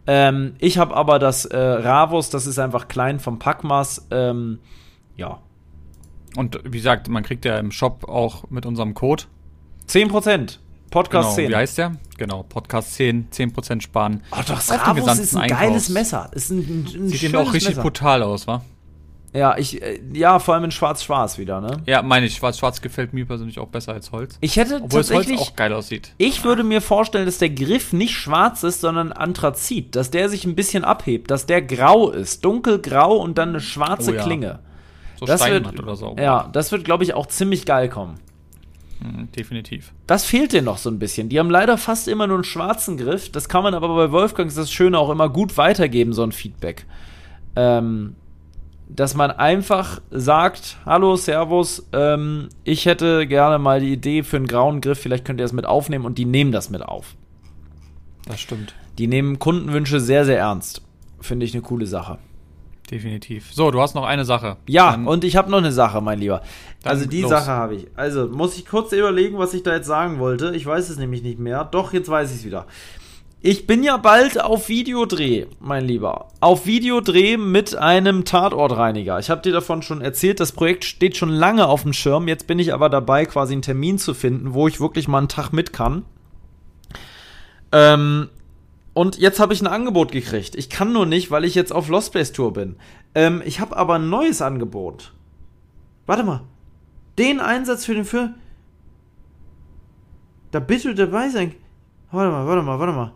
Ähm, ich habe aber das äh, Ravos, das ist einfach klein vom Packmaß. Ähm, ja. Und wie gesagt, man kriegt ja im Shop auch mit unserem Code 10%. Podcast genau, 10. Wie heißt der? Genau, Podcast 10, 10% sparen. Oh, doch, das ist ein Einkaufs. geiles Messer. Ist ein, ein, ein Sieht eben auch richtig Messer. brutal aus, wa? Ja, ich, äh, ja, vor allem in Schwarz-Schwarz wieder, ne? Ja, meine ich. Schwarz-Schwarz gefällt mir persönlich auch besser als Holz. Ich hätte Obwohl tatsächlich, Holz auch geil aussieht. Ich würde mir vorstellen, dass der Griff nicht schwarz ist, sondern Anthrazit. Dass der sich ein bisschen abhebt. Dass der grau ist. Dunkelgrau und dann eine schwarze oh, ja. Klinge. So das wird, oder so. Ja, das wird, glaube ich, auch ziemlich geil kommen. Mhm, definitiv. Das fehlt dir noch so ein bisschen. Die haben leider fast immer nur einen schwarzen Griff. Das kann man aber bei Wolfgangs das Schöne auch immer gut weitergeben, so ein Feedback. Ähm, dass man einfach sagt, hallo, Servus, ähm, ich hätte gerne mal die Idee für einen grauen Griff, vielleicht könnt ihr das mit aufnehmen und die nehmen das mit auf. Das stimmt. Die nehmen Kundenwünsche sehr, sehr ernst. Finde ich eine coole Sache. Definitiv. So, du hast noch eine Sache. Ja, Dann, und ich habe noch eine Sache, mein Lieber. Also die los. Sache habe ich. Also muss ich kurz überlegen, was ich da jetzt sagen wollte. Ich weiß es nämlich nicht mehr. Doch, jetzt weiß ich es wieder. Ich bin ja bald auf Videodreh, mein Lieber. Auf Videodreh mit einem Tatortreiniger. Ich habe dir davon schon erzählt, das Projekt steht schon lange auf dem Schirm. Jetzt bin ich aber dabei, quasi einen Termin zu finden, wo ich wirklich mal einen Tag mit kann. Ähm, und jetzt habe ich ein Angebot gekriegt. Ich kann nur nicht, weil ich jetzt auf Lost Place Tour bin. Ähm, ich habe aber ein neues Angebot. Warte mal. Den Einsatz für den Film. Da bitte dabei sein. Warte mal, warte mal, warte mal.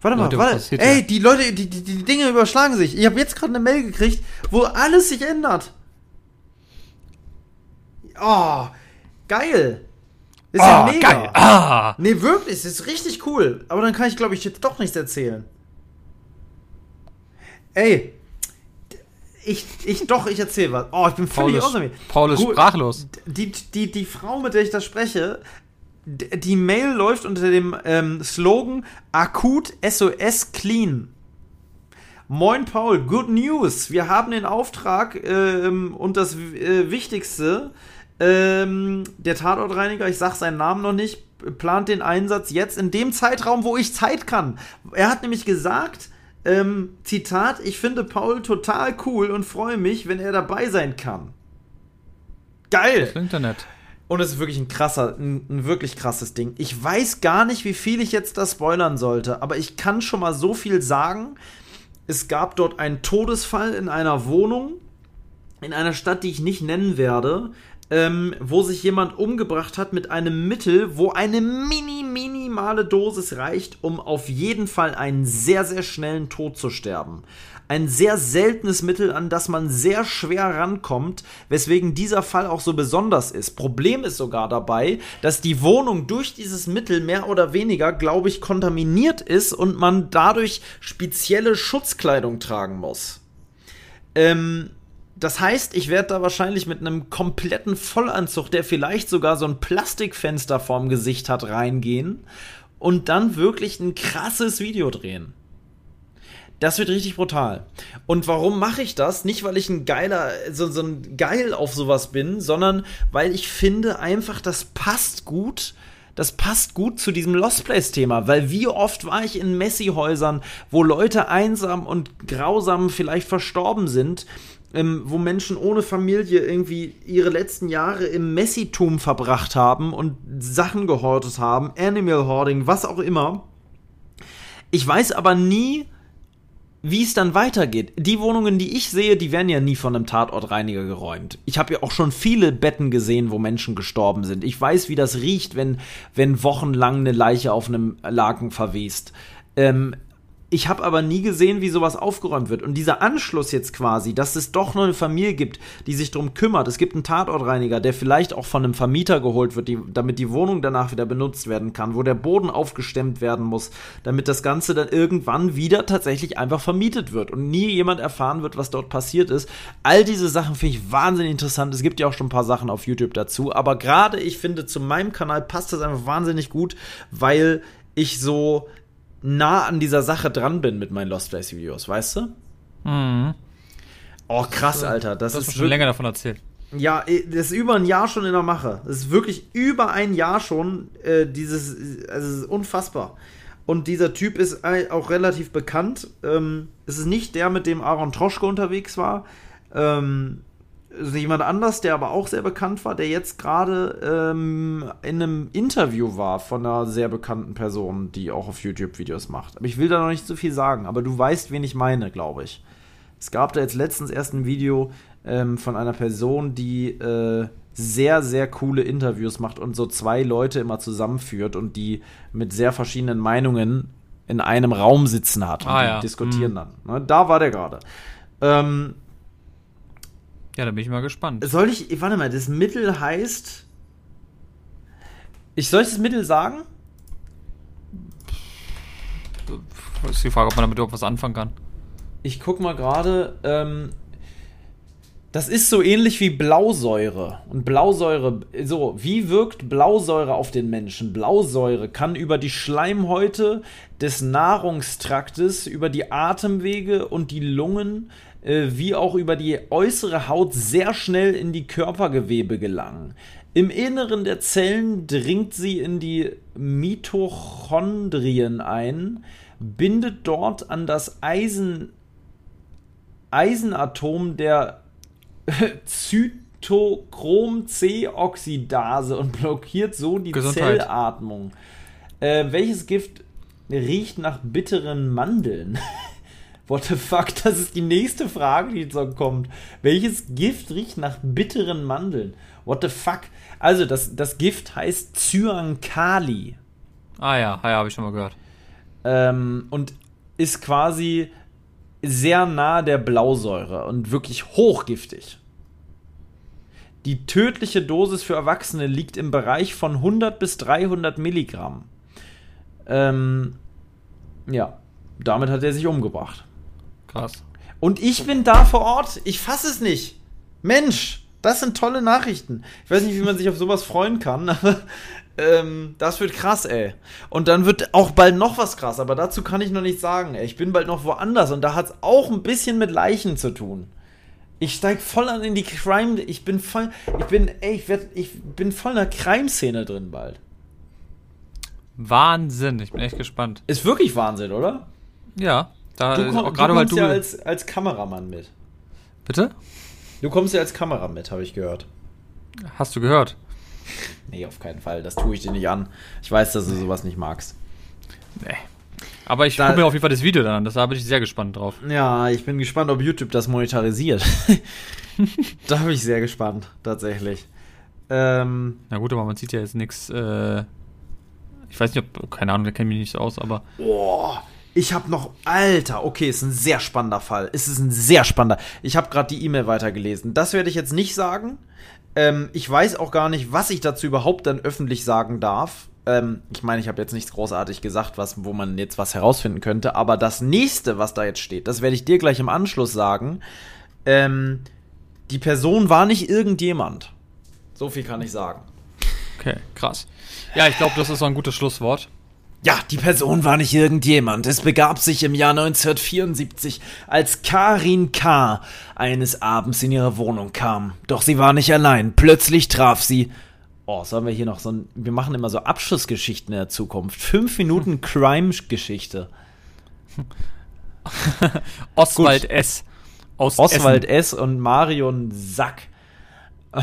Warte mal, Leute, warte. Ey, die Leute, die, die, die Dinge überschlagen sich. Ich habe jetzt gerade eine Mail gekriegt, wo alles sich ändert. Oh, geil. Ist oh, ja mega. Geil. Ah. Nee, wirklich, es ist richtig cool. Aber dann kann ich, glaube ich, jetzt doch nichts erzählen. Ey, ich, ich doch, ich erzähle was. Oh, ich bin völlig außer mir. Paul ist sprachlos. Die, die, die Frau, mit der ich da spreche, die Mail läuft unter dem ähm, Slogan Akut SOS Clean. Moin Paul, good news. Wir haben den Auftrag ähm, und das äh, Wichtigste, ähm, der Tatortreiniger, ich sag seinen Namen noch nicht, plant den Einsatz jetzt in dem Zeitraum, wo ich Zeit kann. Er hat nämlich gesagt, ähm, Zitat, ich finde Paul total cool und freue mich, wenn er dabei sein kann. Geil! Das Internet. Und es ist wirklich ein krasser, ein, ein, wirklich krasses Ding. Ich weiß gar nicht, wie viel ich jetzt da spoilern sollte, aber ich kann schon mal so viel sagen. Es gab dort einen Todesfall in einer Wohnung, in einer Stadt, die ich nicht nennen werde, ähm, wo sich jemand umgebracht hat mit einem Mittel, wo eine mini, minimale Dosis reicht, um auf jeden Fall einen sehr, sehr schnellen Tod zu sterben ein sehr seltenes Mittel, an das man sehr schwer rankommt, weswegen dieser Fall auch so besonders ist. Problem ist sogar dabei, dass die Wohnung durch dieses Mittel mehr oder weniger, glaube ich, kontaminiert ist und man dadurch spezielle Schutzkleidung tragen muss. Ähm, das heißt, ich werde da wahrscheinlich mit einem kompletten Vollanzug, der vielleicht sogar so ein Plastikfenster vorm Gesicht hat, reingehen und dann wirklich ein krasses Video drehen. Das wird richtig brutal. Und warum mache ich das? Nicht, weil ich ein geiler, so, so ein Geil auf sowas bin, sondern weil ich finde einfach, das passt gut. Das passt gut zu diesem Lost Place-Thema, weil wie oft war ich in Messi-Häusern, wo Leute einsam und grausam vielleicht verstorben sind, ähm, wo Menschen ohne Familie irgendwie ihre letzten Jahre im Messitum verbracht haben und Sachen gehortet haben, Animal Hoarding, was auch immer. Ich weiß aber nie, wie es dann weitergeht. Die Wohnungen, die ich sehe, die werden ja nie von einem Tatortreiniger geräumt. Ich habe ja auch schon viele Betten gesehen, wo Menschen gestorben sind. Ich weiß, wie das riecht, wenn, wenn wochenlang eine Leiche auf einem Laken verwest. Ähm, ich habe aber nie gesehen, wie sowas aufgeräumt wird. Und dieser Anschluss jetzt quasi, dass es doch noch eine Familie gibt, die sich darum kümmert. Es gibt einen Tatortreiniger, der vielleicht auch von einem Vermieter geholt wird, die, damit die Wohnung danach wieder benutzt werden kann, wo der Boden aufgestemmt werden muss, damit das Ganze dann irgendwann wieder tatsächlich einfach vermietet wird und nie jemand erfahren wird, was dort passiert ist. All diese Sachen finde ich wahnsinnig interessant. Es gibt ja auch schon ein paar Sachen auf YouTube dazu. Aber gerade ich finde, zu meinem Kanal passt das einfach wahnsinnig gut, weil ich so nah an dieser Sache dran bin mit meinen Lost Place Videos, weißt du? Mhm. Oh, krass, Alter. Das du hast ist schon länger davon erzählt. Ja, das ist über ein Jahr schon in der Mache. Das ist wirklich über ein Jahr schon äh, dieses, also es ist unfassbar. Und dieser Typ ist auch relativ bekannt. Ähm, es ist nicht der, mit dem Aaron Troschke unterwegs war. Ähm, jemand anders, der aber auch sehr bekannt war, der jetzt gerade ähm, in einem Interview war von einer sehr bekannten Person, die auch auf YouTube Videos macht. Aber ich will da noch nicht so viel sagen, aber du weißt, wen ich meine, glaube ich. Es gab da jetzt letztens erst ein Video ähm, von einer Person, die äh, sehr, sehr coole Interviews macht und so zwei Leute immer zusammenführt und die mit sehr verschiedenen Meinungen in einem Raum sitzen hat und ah, ja. diskutieren mhm. dann. Ne, da war der gerade. Ähm, ja, da bin ich mal gespannt. Soll ich, warte mal, das Mittel heißt. Ich soll ich das Mittel sagen? Das ist die Frage, ob man damit überhaupt was anfangen kann. ich guck mal gerade, ähm, das ist so ähnlich wie Blausäure. Und Blausäure, so, wie wirkt Blausäure auf den Menschen? Blausäure kann über die Schleimhäute des Nahrungstraktes, über die Atemwege und die Lungen, äh, wie auch über die äußere Haut sehr schnell in die Körpergewebe gelangen. Im Inneren der Zellen dringt sie in die Mitochondrien ein, bindet dort an das Eisen, Eisenatom der Zytochrom-C-Oxidase und blockiert so die Gesundheit. Zellatmung. Äh, welches Gift riecht nach bitteren Mandeln? What the fuck? Das ist die nächste Frage, die jetzt noch kommt. Welches Gift riecht nach bitteren Mandeln? What the fuck? Also, das, das Gift heißt Cyankali. Ah ja, ja, habe ich schon mal gehört. Ähm, und ist quasi sehr nah der Blausäure und wirklich hochgiftig. Die tödliche Dosis für Erwachsene liegt im Bereich von 100 bis 300 Milligramm. Ähm, ja, damit hat er sich umgebracht. Krass. Und ich bin da vor Ort. Ich fasse es nicht. Mensch, das sind tolle Nachrichten. Ich weiß nicht, wie man sich auf sowas freuen kann, aber ähm, das wird krass, ey. Und dann wird auch bald noch was krass, aber dazu kann ich noch nichts sagen, ey. Ich bin bald noch woanders und da hat es auch ein bisschen mit Leichen zu tun. Ich steig voll an in die Crime. Ich bin voll. Ich bin, ey, ich, werd, ich bin voll in der Crime-Szene drin bald. Wahnsinn, ich bin echt gespannt. Ist wirklich Wahnsinn, oder? Ja, da Du, komm, gerade weil kommst du. ja als, als Kameramann mit. Bitte? Du kommst ja als Kamera mit, habe ich gehört. Hast du gehört? Nee, auf keinen Fall. Das tue ich dir nicht an. Ich weiß, dass du sowas nicht magst. Nee. Aber ich gucke mir auf jeden Fall das Video dann an, da bin ich sehr gespannt drauf. Ja, ich bin gespannt, ob YouTube das monetarisiert. da bin ich sehr gespannt, tatsächlich. Ähm, Na gut, aber man sieht ja jetzt nichts. Äh, ich weiß nicht, ob. Keine Ahnung, da kenne ich mich nicht so aus, aber. boah, ich habe noch. Alter, okay, ist ein sehr spannender Fall. Es ist ein sehr spannender. Ich habe gerade die E-Mail weitergelesen. Das werde ich jetzt nicht sagen. Ähm, ich weiß auch gar nicht, was ich dazu überhaupt dann öffentlich sagen darf. Ähm, ich meine, ich habe jetzt nichts großartig gesagt, was, wo man jetzt was herausfinden könnte. Aber das nächste, was da jetzt steht, das werde ich dir gleich im Anschluss sagen. Ähm, die Person war nicht irgendjemand. So viel kann ich sagen. Okay, krass. Ja, ich glaube, das ist so ein gutes Schlusswort. Ja, die Person war nicht irgendjemand. Es begab sich im Jahr 1974, als Karin K. eines Abends in ihre Wohnung kam. Doch sie war nicht allein. Plötzlich traf sie. Oh, sollen wir hier noch so ein. Wir machen immer so Abschlussgeschichten in der Zukunft. Fünf Minuten Crime-Geschichte. Oswald S. Aus Oswald Essen. S. und Marion Sack.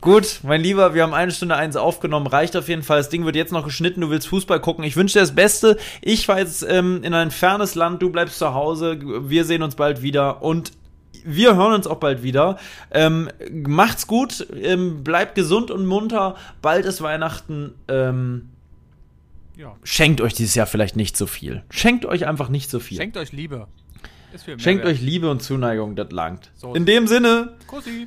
Gut, mein Lieber, wir haben eine Stunde eins aufgenommen, reicht auf jeden Fall. Das Ding wird jetzt noch geschnitten, du willst Fußball gucken. Ich wünsche dir das Beste. Ich fahre jetzt ähm, in ein fernes Land, du bleibst zu Hause. Wir sehen uns bald wieder und wir hören uns auch bald wieder. Ähm, macht's gut, ähm, bleibt gesund und munter. Bald ist Weihnachten. Ähm, Ja. schenkt euch dieses Jahr vielleicht nicht so viel. Schenkt euch einfach nicht so viel. Schenkt euch Liebe. Schenkt Mehrwert. euch Liebe und Zuneigung, das langt. So. In dem Sinne, Kussi.